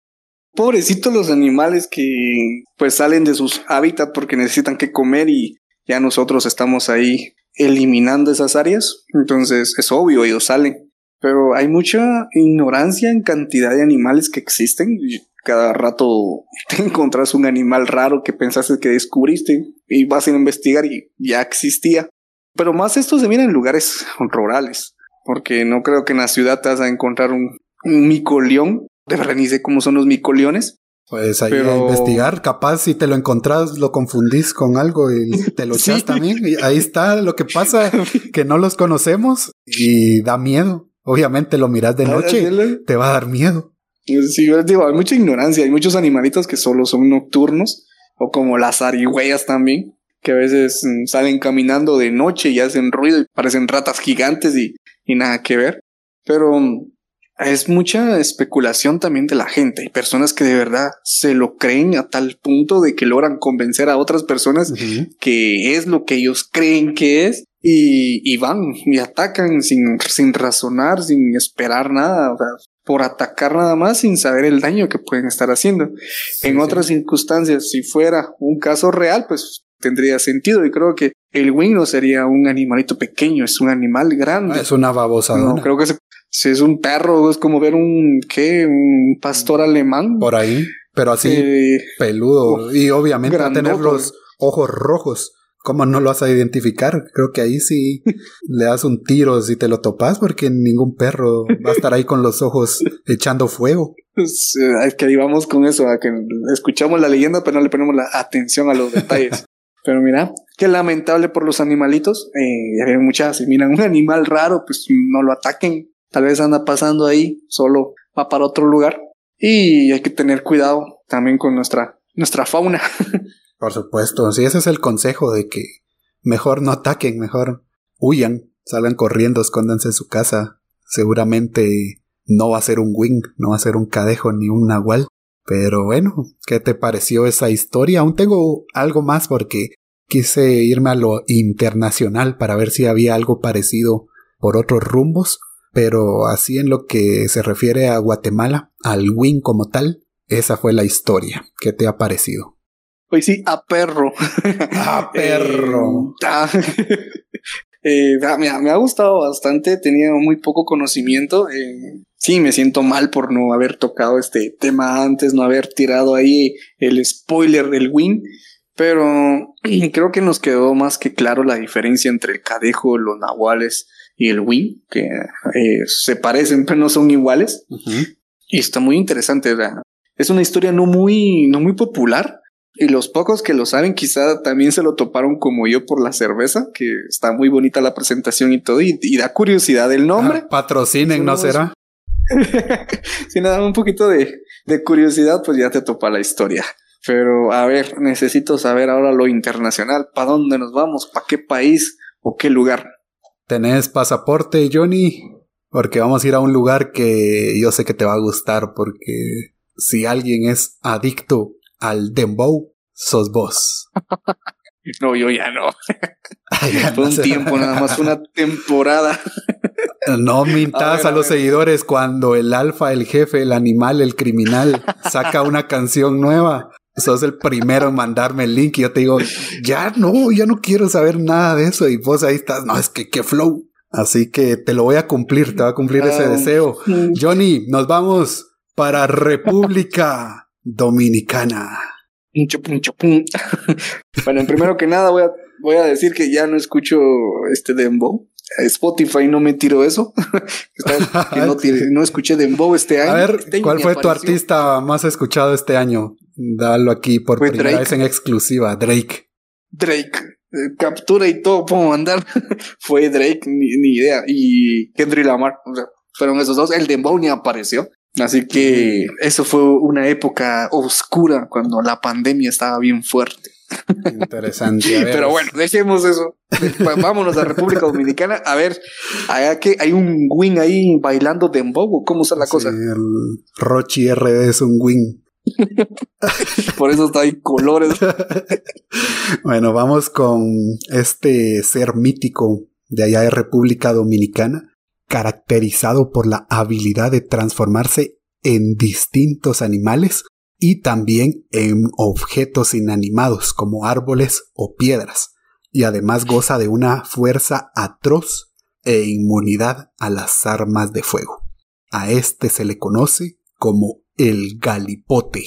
Pobrecitos los animales que pues salen de sus hábitats porque necesitan que comer y ya nosotros estamos ahí eliminando esas áreas. Entonces es obvio, ellos salen. pero hay mucha ignorancia en cantidad de animales que existen. Cada rato te encontrás un animal raro que pensaste que descubriste y vas a investigar y ya existía. Pero más esto se mira en lugares rurales, porque no creo que en la ciudad te vas a encontrar un, un micoleón. De verdad ni sé cómo son los micoliones. Pues ahí a investigar, capaz si te lo encontrás, lo confundís con algo y te lo echas también. Y ahí está lo que pasa, que no los conocemos y da miedo. Obviamente lo miras de noche, te va a dar miedo. Sí, digo, hay mucha ignorancia, hay muchos animalitos que solo son nocturnos, o como las arigüeyas también, que a veces mm, salen caminando de noche y hacen ruido y parecen ratas gigantes y, y nada que ver. Pero mm, es mucha especulación también de la gente. Hay personas que de verdad se lo creen a tal punto de que logran convencer a otras personas que es lo que ellos creen que es y, van y atacan sin, sin razonar, sin esperar nada. O sea, por atacar nada más sin saber el daño que pueden estar haciendo. en otras circunstancias, si fuera un caso real, pues tendría sentido y creo que el wing no sería un animalito pequeño, es un animal grande. Ah, es una babosa. No, creo que si es un perro, es como ver un, ¿qué? Un pastor alemán. Por ahí, pero así eh, peludo. y obviamente va a tener los ojos rojos. ¿Cómo no lo vas a identificar? Creo que ahí sí le das un tiro si te lo topas, porque ningún perro va a estar ahí con los ojos echando fuego. Pues, eh, es que ahí vamos con eso, a que escuchamos la leyenda, pero no le ponemos la atención a los detalles. Pero mira, qué lamentable por los animalitos. Eh, hay muchas, si miran un animal raro, pues no lo ataquen. Tal vez anda pasando ahí, solo va para otro lugar. Y hay que tener cuidado también con nuestra, nuestra fauna. Por supuesto, sí, ese es el consejo de que mejor no ataquen, mejor huyan, salgan corriendo, escóndanse en su casa. Seguramente no va a ser un wing, no va a ser un cadejo ni un nahual. Pero bueno, ¿qué te pareció esa historia? Aún tengo algo más porque quise irme a lo internacional para ver si había algo parecido por otros rumbos. Pero así en lo que se refiere a Guatemala, al wing como tal, esa fue la historia. ¿Qué te ha parecido? Pues sí, a perro. A perro. Eh, ah, eh, me, ha, gustado bastante, tenía muy poco conocimiento. Eh, sí, me siento mal por no haber tocado este tema antes, no haber tirado ahí el spoiler del win. Pero creo que nos quedó más que claro la diferencia entre el cadejo, los nahuales y el win, que eh, se parecen pero no son iguales. Y está muy interesante. Es una historia no muy, no muy popular. Y los pocos que lo saben quizá también se lo toparon como yo por la cerveza, que está muy bonita la presentación y todo, y, da curiosidad el nombre. Ah, patrocinen, ¿no será? si nada, un poquito de, de curiosidad, pues ya te topa la historia. Pero a ver, necesito saber ahora lo internacional. ¿Para dónde nos vamos? ¿Para qué país o qué lugar? ¿Tenés pasaporte, Johnny? Porque vamos a ir a un lugar que yo sé que te va a gustar porque si alguien es adicto al dembow, sos vos. no, yo ya no. Fue un tiempo nada más, una temporada. No mintas a, los seguidores cuando el alfa, el jefe, el animal, el criminal saca una canción nueva. Sos el primero en mandarme el link y yo te digo, ya no, ya no quiero saber nada de eso. Y vos ahí estás, no, es que qué flow. Así que te lo voy a cumplir, te va a cumplir ese deseo. Johnny, nos vamos para República Dominicana. bueno, primero que nada voy a, voy a decir que ya no escucho este Dembow. Spotify no me tiró eso. que no, no, escuché Dembow este año. A ver, este ¿cuál fue tu artista más escuchado este año? Dalo aquí por primera vez en exclusiva. Drake. Drake. Eh, captura y todo puedo mandar. fue Drake, ni, idea. Y Kendrick Lamar. O sea, fueron esos dos. El Dembow ni apareció. Así que eso fue una época oscura cuando la pandemia estaba bien fuerte. Interesante. Pero bueno, dejemos eso. Vámonos a República Dominicana. A ver, que hay un wing ahí bailando dembow. ¿Cómo está la cosa? El Rochi RD es un wing. Por eso está ahí colores. bueno, vamos con este ser mítico de allá de República Dominicana caracterizado por la habilidad de transformarse en distintos animales y también en objetos inanimados como árboles o piedras, y además goza de una fuerza atroz e inmunidad a las armas de fuego. A este se le conoce como el galipote.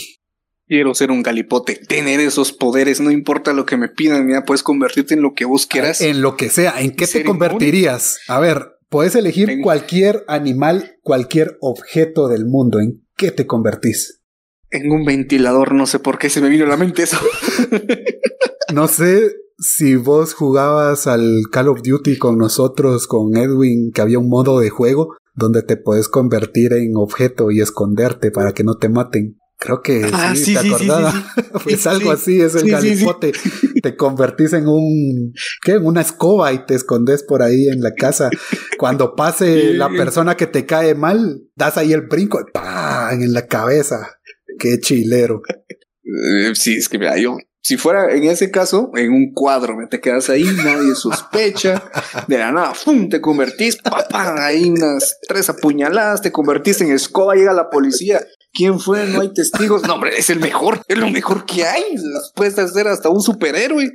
Quiero ser un galipote, tener esos poderes, no importa lo que me pidan, ya puedes convertirte en lo que vos quieras. En lo que sea, ¿en qué te convertirías? A ver, puedes elegir cualquier animal, cualquier objeto del mundo, ¿en qué te convertís? En un ventilador, no sé por qué se me vino a la mente eso. no sé si vos jugabas al Call of Duty con nosotros, con Edwin, que había un modo de juego donde te puedes convertir en objeto y esconderte para que no te maten. Creo que ah, sí, te acordaba. pues algo así es el galipote. Te convertís en un, ¿qué? En una escoba y te escondes por ahí en la casa. Cuando pase la persona que te cae mal, das ahí el brinco, ¡pam! en la cabeza. Qué chilero. Eh, sí, es que mira, yo si fuera en ese caso, en un cuadro, te quedas ahí, nadie sospecha, de la nada, ¡fum! te convertís, papá, ahí unas tres apuñaladas, te convertís en escoba, llega la policía, ¿quién fue? No hay testigos, no, hombre, es el mejor, es lo mejor que hay, puedes hacer hasta un superhéroe.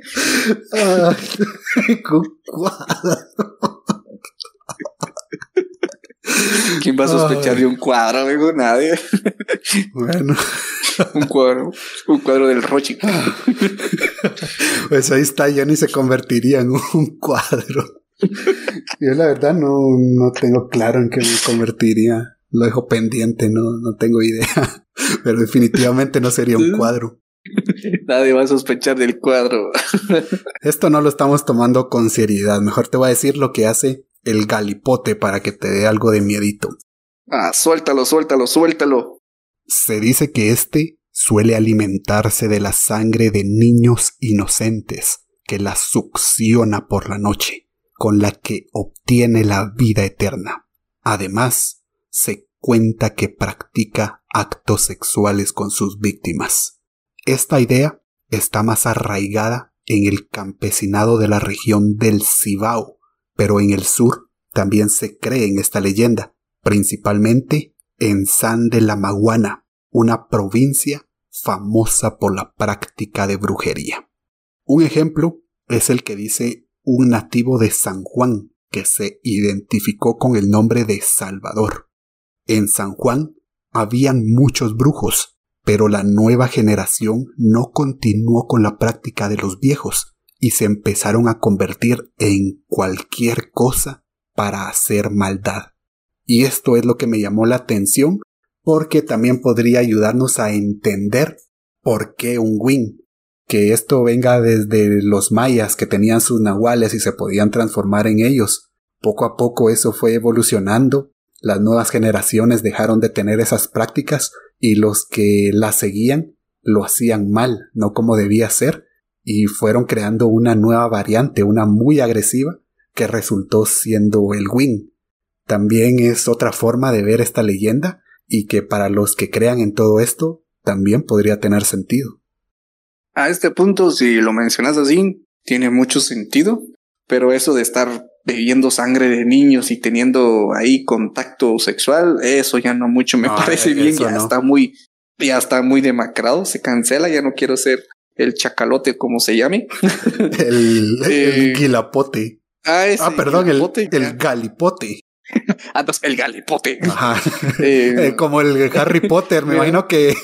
con cuadro. ¿Quién va a sospechar de un cuadro, amigo? Nadie. Bueno. un cuadro, un cuadro del Rochi. pues ahí está, ya ni se convertiría en un cuadro. Yo la verdad no, no tengo claro en qué me convertiría. Lo dejo pendiente, no, no tengo idea. Pero definitivamente no sería un cuadro. Nadie va a sospechar del cuadro. Esto no lo estamos tomando con seriedad. Mejor te voy a decir lo que hace el galipote para que te dé algo de miedito. Ah, suéltalo, suéltalo, suéltalo. Se dice que este suele alimentarse de la sangre de niños inocentes que la succiona por la noche, con la que obtiene la vida eterna. Además, se cuenta que practica actos sexuales con sus víctimas. Esta idea está más arraigada en el campesinado de la región del Cibao, pero en el sur también se cree en esta leyenda, principalmente en San de la Maguana, una provincia famosa por la práctica de brujería. Un ejemplo es el que dice un nativo de San Juan, que se identificó con el nombre de Salvador. En San Juan habían muchos brujos, pero la nueva generación no continuó con la práctica de los viejos, y se empezaron a convertir en cualquier cosa para hacer maldad. Y esto es lo que me llamó la atención porque también podría ayudarnos a entender por qué un win. Que esto venga desde los mayas que tenían sus nahuales y se podían transformar en ellos. Poco a poco eso fue evolucionando, las nuevas generaciones dejaron de tener esas prácticas y los que las seguían lo hacían mal, no como debía ser, y fueron creando una nueva variante, una muy agresiva, que resultó siendo el Wing. También es otra forma de ver esta leyenda y que para los que crean en todo esto también podría tener sentido. A este punto, si lo mencionas así, tiene mucho sentido, pero eso de estar bebiendo sangre de niños y teniendo ahí contacto sexual, eso ya no mucho me parece bien, ya está muy, ya está muy demacrado, se cancela, ya no quiero ser el chacalote, como se llame. el, el guilapote. Ah, ah perdón, el, el galipote. ah, entonces el galipote. Ajá. Eh, eh, como el Harry Potter, me imagino que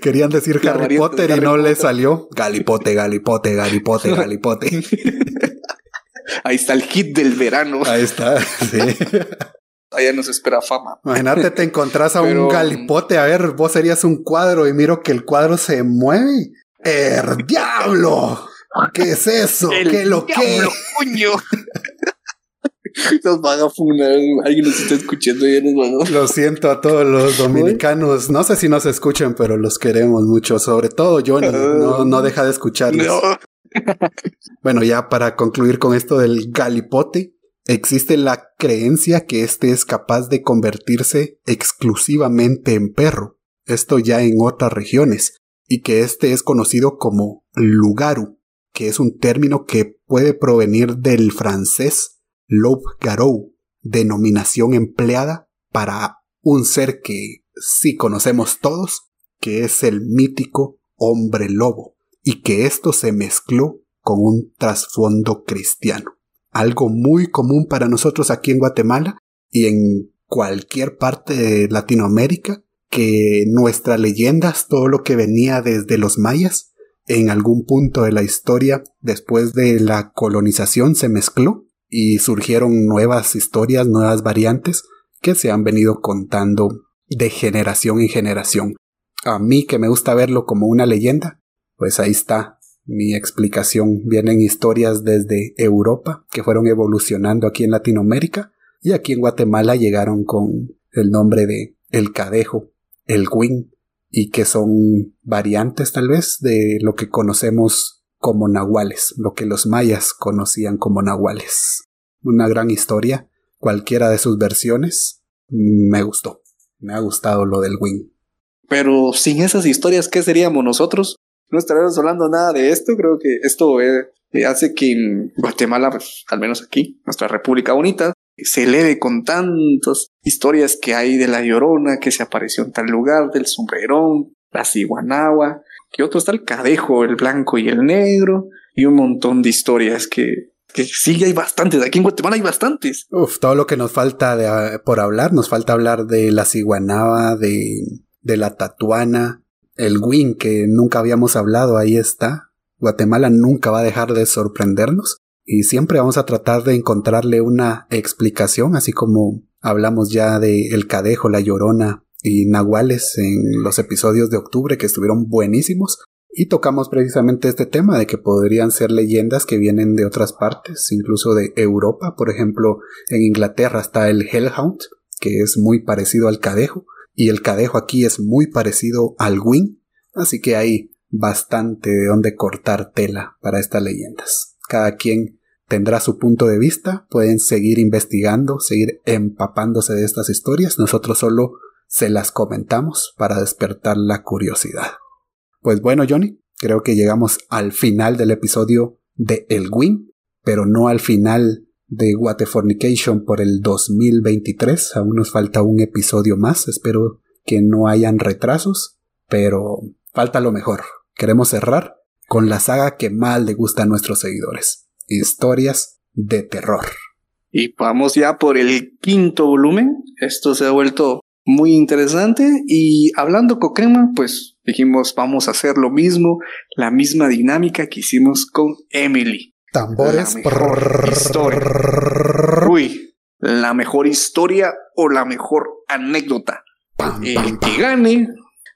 querían decir Harry Potter y no le salió. Galipote, galipote, galipote, galipote. Ahí está el hit del verano. Ahí está, sí. Allá nos espera fama. Imagínate, te encontrás a un galipote. A ver, vos serías un cuadro y miro que el cuadro se mueve. ¡El diablo! ¿Qué es eso? ¿Qué lo que? Nos van a funar. Alguien nos está escuchando y nos van a... Lo siento a todos los dominicanos. No sé si nos escuchan, pero los queremos mucho. Sobre todo Johnny. No, no deja de escucharlos. Bueno, ya para concluir con esto del galipote. Existe la creencia que éste es capaz de convertirse exclusivamente en perro. Esto ya en otras regiones y que este es conocido como lugaru, que es un término que puede provenir del francés loup garou, denominación empleada para un ser que sí conocemos todos, que es el mítico hombre lobo, y que esto se mezcló con un trasfondo cristiano. algo muy común para nosotros aquí en Guatemala y en cualquier parte de Latinoamérica, que nuestras leyendas, todo lo que venía desde los mayas, en algún punto de la historia, después de la colonización, se mezcló y surgieron nuevas historias, nuevas variantes que se han venido contando de generación en generación. A mí que me gusta verlo como una leyenda, pues ahí está mi explicación. Vienen historias desde Europa que fueron evolucionando aquí en Latinoamérica y aquí en Guatemala llegaron con el nombre de el cadejo, el wing y que son variantes tal vez de lo que conocemos como nahuales, lo que los mayas conocían como nahuales. Una gran historia, cualquiera de sus versiones, me gustó, me ha gustado lo del wing. Pero sin esas historias, ¿qué seríamos nosotros? No estaríamos hablando nada de esto, creo que esto eh, hace que en Guatemala, pues, al menos aquí, nuestra República Bonita, se eleve con tantas historias que hay de la Llorona que se apareció en tal lugar, del sombrerón, la ciguanagua, que otro está el cadejo, el blanco y el negro, y un montón de historias que, que sí hay bastantes. Aquí en Guatemala hay bastantes. Uf, todo lo que nos falta de, por hablar, nos falta hablar de la ciguanaba, de, de la tatuana, el win que nunca habíamos hablado, ahí está. Guatemala nunca va a dejar de sorprendernos y siempre vamos a tratar de encontrarle una explicación, así como hablamos ya de El Cadejo, La Llorona y Nahuales en los episodios de octubre que estuvieron buenísimos. Y tocamos precisamente este tema de que podrían ser leyendas que vienen de otras partes, incluso de Europa. Por ejemplo, en Inglaterra está el Hellhound, que es muy parecido al cadejo, y el cadejo aquí es muy parecido al wing, así que hay bastante de donde cortar tela para estas leyendas cada quien tendrá su punto de vista, pueden seguir investigando, seguir empapándose de estas historias, nosotros solo se las comentamos para despertar la curiosidad. Pues bueno, Johnny, creo que llegamos al final del episodio de El Win, pero no al final de Waterfornication por el 2023, aún nos falta un episodio más, espero que no hayan retrasos, pero falta lo mejor. Queremos cerrar con la saga que más le gusta a nuestros seguidores, historias de terror. Y vamos ya por el quinto volumen. Esto se ha vuelto muy interesante y hablando con Crema, pues dijimos vamos a hacer lo mismo, la misma dinámica que hicimos con Emily. Tambores. historia. Uy, la mejor historia o la mejor anécdota. el que gane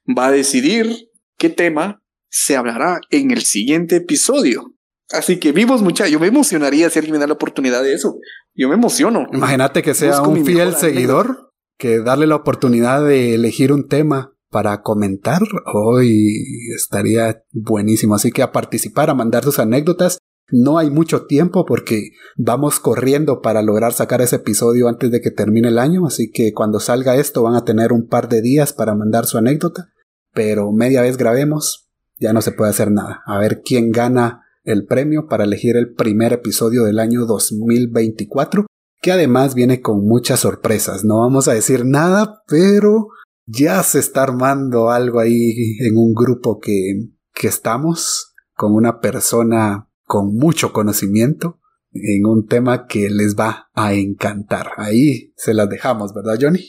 va a decidir qué tema se hablará en el siguiente episodio. Así que vivos muchachos, yo me emocionaría si alguien me da la oportunidad de eso. Yo me emociono. Imagínate que sea un fiel seguidor, que darle la oportunidad de elegir un tema para comentar, hoy estaría buenísimo. Así que a participar, a mandar sus anécdotas. No hay mucho tiempo porque vamos corriendo para lograr sacar ese episodio antes de que termine el año, así que cuando salga esto van a tener un par de días para mandar su anécdota, pero media vez grabemos, ya no se puede hacer nada. A ver quién gana el premio para elegir el primer episodio del año 2024, que además viene con muchas sorpresas. No vamos a decir nada, pero ya se está armando algo ahí en un grupo que, que estamos con una persona con mucho conocimiento en un tema que les va a encantar. Ahí se las dejamos, ¿verdad, Johnny?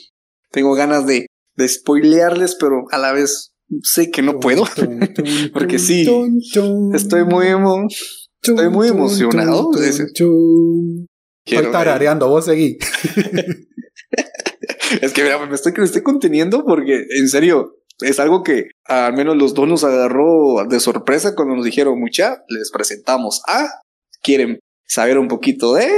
Tengo ganas de, de spoilearles, pero a la vez sé que no puedo, porque sí, estoy muy, estoy muy emocionado. Estoy tarareando, vos seguí. es que mira, me estoy, me estoy conteniendo porque, en serio, es algo que al menos los dos nos agarró de sorpresa cuando nos dijeron, mucha, les presentamos a, quieren saber un poquito de,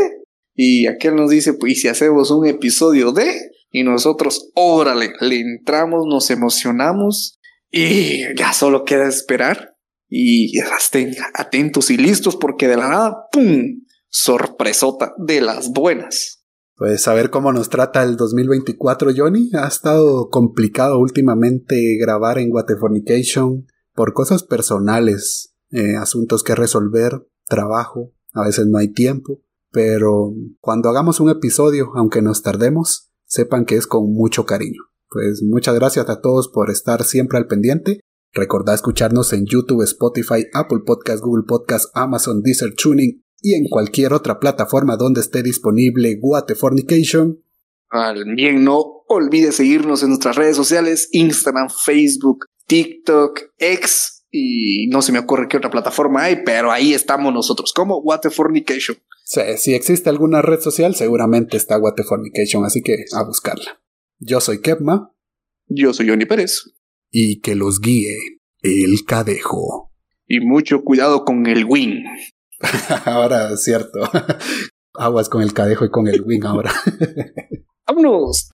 y aquel nos dice, pues, ¿y si hacemos un episodio de? Y nosotros, órale, le entramos, nos emocionamos y ya solo queda esperar y estén atentos y listos porque de la nada, ¡pum! Sorpresota de las buenas. Pues a ver cómo nos trata el 2024, Johnny. Ha estado complicado últimamente grabar en Waterfornication por cosas personales, eh, asuntos que resolver, trabajo, a veces no hay tiempo, pero cuando hagamos un episodio, aunque nos tardemos, sepan que es con mucho cariño. Pues muchas gracias a todos por estar siempre al pendiente. Recordad escucharnos en YouTube, Spotify, Apple Podcast, Google Podcast, Amazon, Deezer, Tuning y en cualquier otra plataforma donde esté disponible Guatefornication. Bien, no olvides seguirnos en nuestras redes sociales, Instagram, Facebook, TikTok, X y no se me ocurre qué otra plataforma hay, pero ahí estamos nosotros, como Waterfornication. Sí, si existe alguna red social, seguramente está Waterfornication, así que a buscarla. Yo soy Kepma. Yo soy Johnny Pérez. Y que los guíe el cadejo. Y mucho cuidado con el wing. ahora, cierto. Aguas con el cadejo y con el wing ahora. ¡Vámonos!